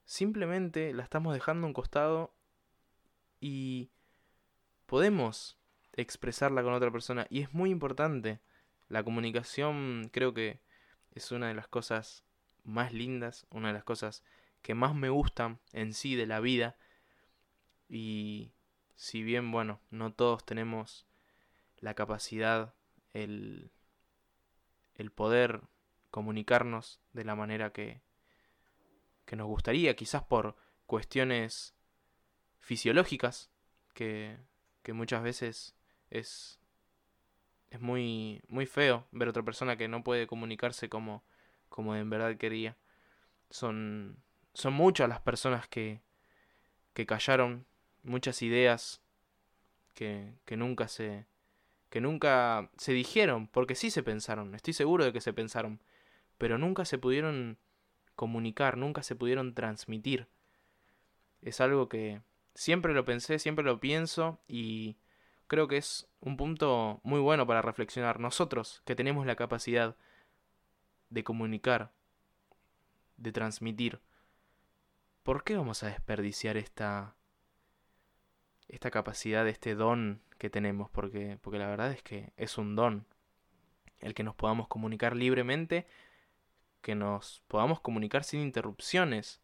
Simplemente la estamos dejando a un costado y podemos expresarla con otra persona. Y es muy importante. La comunicación creo que es una de las cosas más lindas, una de las cosas que más me gustan en sí de la vida. Y si bien, bueno, no todos tenemos la capacidad, el, el poder comunicarnos de la manera que, que nos gustaría, quizás por cuestiones fisiológicas, que, que muchas veces es, es muy, muy feo ver a otra persona que no puede comunicarse como, como en verdad quería. Son, son muchas las personas que, que callaron, muchas ideas que, que nunca se, que nunca se dijeron, porque sí se pensaron, estoy seguro de que se pensaron, pero nunca se pudieron comunicar, nunca se pudieron transmitir. Es algo que siempre lo pensé, siempre lo pienso y creo que es un punto muy bueno para reflexionar. Nosotros que tenemos la capacidad de comunicar, de transmitir, ¿por qué vamos a desperdiciar esta esta capacidad, este don que tenemos? Porque porque la verdad es que es un don el que nos podamos comunicar libremente, que nos podamos comunicar sin interrupciones.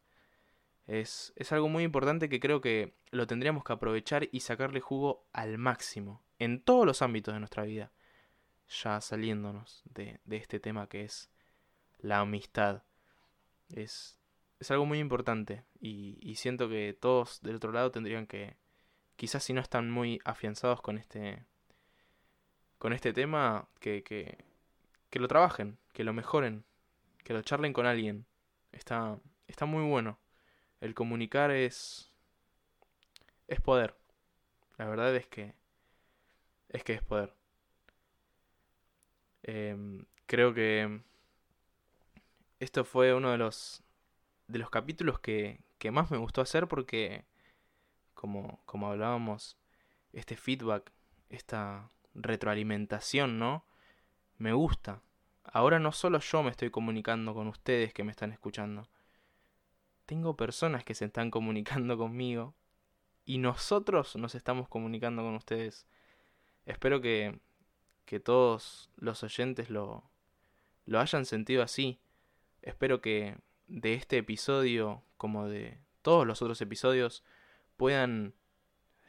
Es, es algo muy importante que creo que lo tendríamos que aprovechar y sacarle jugo al máximo, en todos los ámbitos de nuestra vida, ya saliéndonos de, de este tema que es la amistad. Es, es algo muy importante y, y siento que todos del otro lado tendrían que, quizás si no están muy afianzados con este, con este tema, que, que, lo trabajen, que lo mejoren, que lo charlen con alguien. Está, está muy bueno. El comunicar es. es poder. La verdad es que. es que es poder. Em, creo que. Esto fue uno de los. de los capítulos que, que más me gustó hacer porque. Como, como hablábamos, este feedback, esta retroalimentación, ¿no? Me gusta. Ahora no solo yo me estoy comunicando con ustedes que me están escuchando. Tengo personas que se están comunicando conmigo y nosotros nos estamos comunicando con ustedes. Espero que, que todos los oyentes lo, lo hayan sentido así. Espero que de este episodio, como de todos los otros episodios, puedan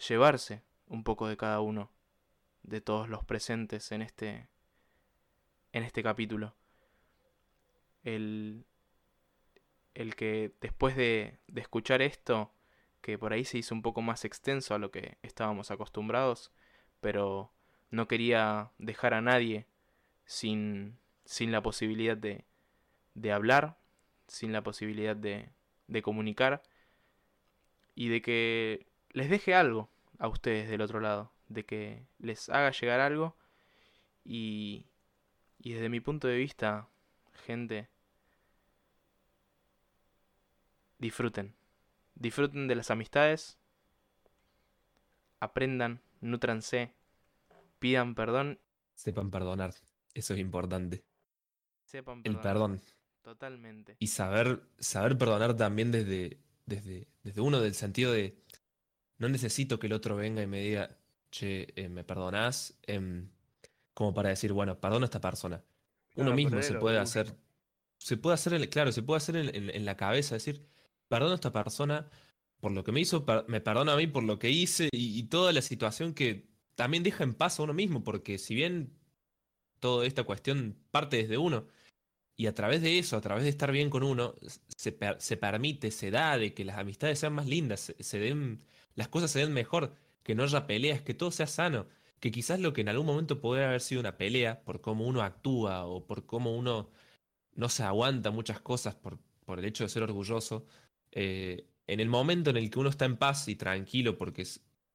llevarse un poco de cada uno, de todos los presentes en este, en este capítulo. El, el que después de, de escuchar esto, que por ahí se hizo un poco más extenso a lo que estábamos acostumbrados, pero no quería dejar a nadie sin, sin la posibilidad de, de hablar, sin la posibilidad de, de comunicar y de que les deje algo a ustedes del otro lado, de que les haga llegar algo y, y desde mi punto de vista, gente, disfruten, disfruten de las amistades, aprendan, nutranse, pidan perdón, Sepan perdonar. Eso es importante. sepan El perdonar. perdón. Totalmente. Y saber, saber perdonar también desde, desde, desde uno del sentido de no necesito que el otro venga y me diga, che, eh, ¿me perdonás? Em, como para decir, bueno, perdono a esta persona. Uno Claro, mismo se puede hacer, se puede hacer, en- claro, se puede hacer en, en- en la cabeza, decir, perdono a esta persona por lo que me hizo, per- me perdono a mí por lo que hice y, y toda la situación que también deja en paz a uno mismo, porque si bien toda esta cuestión parte desde uno, y a través de eso, a través de estar bien con uno, se, se permite, se da de que las amistades sean más lindas, se, den, las cosas se den mejor, que no haya peleas, que todo sea sano, que quizás lo que en algún momento podría haber sido una pelea por cómo uno actúa o por cómo uno no se aguanta muchas cosas por, por el hecho de ser orgulloso, eh, en el momento en el que uno está en paz y tranquilo porque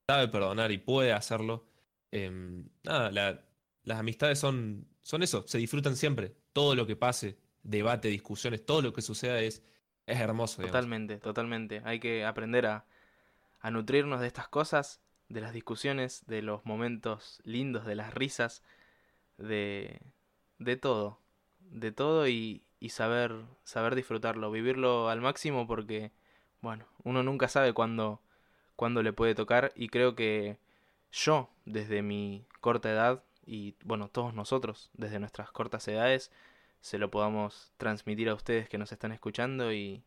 sabe perdonar y puede hacerlo, em, nada, la- las amistades son, son eso, se disfrutan siempre. Todo lo que pase, debate, discusiones, todo lo que suceda es, es hermoso. Totalmente, totalmente. Hay que aprender a, a nutrirnos de estas cosas, de las discusiones, de los momentos lindos, de las risas, de, de todo, de todo y, y saber, saber disfrutarlo, vivirlo al máximo porque, bueno, uno nunca sabe cuándo, cuándo le puede tocar y creo que yo, desde mi corta edad y, bueno, todos nosotros, desde nuestras cortas edades, se lo podamos transmitir a ustedes que nos están escuchando y,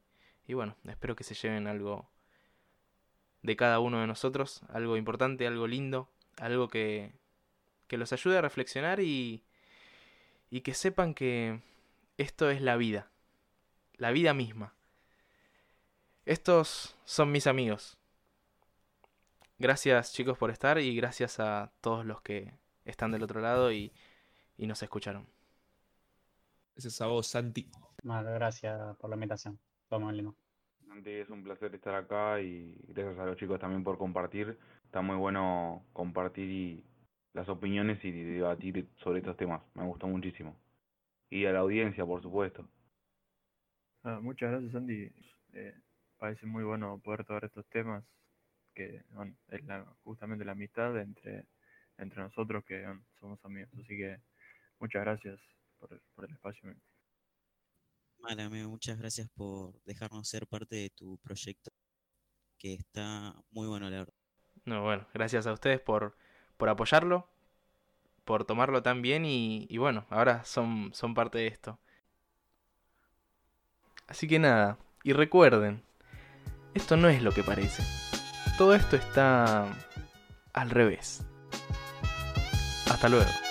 y bueno, espero que se lleven algo de cada uno de nosotros, algo importante, algo lindo, algo que, que los ayude a reflexionar y, y que sepan que esto es la vida, la vida misma. Estos son mis amigos. Gracias chicos por estar y gracias a todos los que están del otro lado y, y nos escucharon. Ese es a vos, Santi. Bueno, gracias por la invitación. Muy lindo. Santi, es un placer estar acá y gracias a los chicos también por compartir. Está muy bueno compartir y las opiniones y debatir sobre estos temas. Me gustó muchísimo. Y a la audiencia, por supuesto. Ah, muchas gracias, Andy. Eh, parece muy bueno poder tocar estos temas, que bueno, es la- justamente la amistad entre, entre nosotros que somos amigos. Así que muchas gracias por, el- por el espacio. Vale, amigo, muchas gracias por dejarnos ser parte de tu proyecto, que está muy bueno, la verdad. No, bueno, gracias a ustedes por, por apoyarlo, por tomarlo tan bien y, y bueno, ahora son, son parte de esto. Así que nada, y recuerden, esto no es lo que parece. Todo esto está al revés. Hasta luego.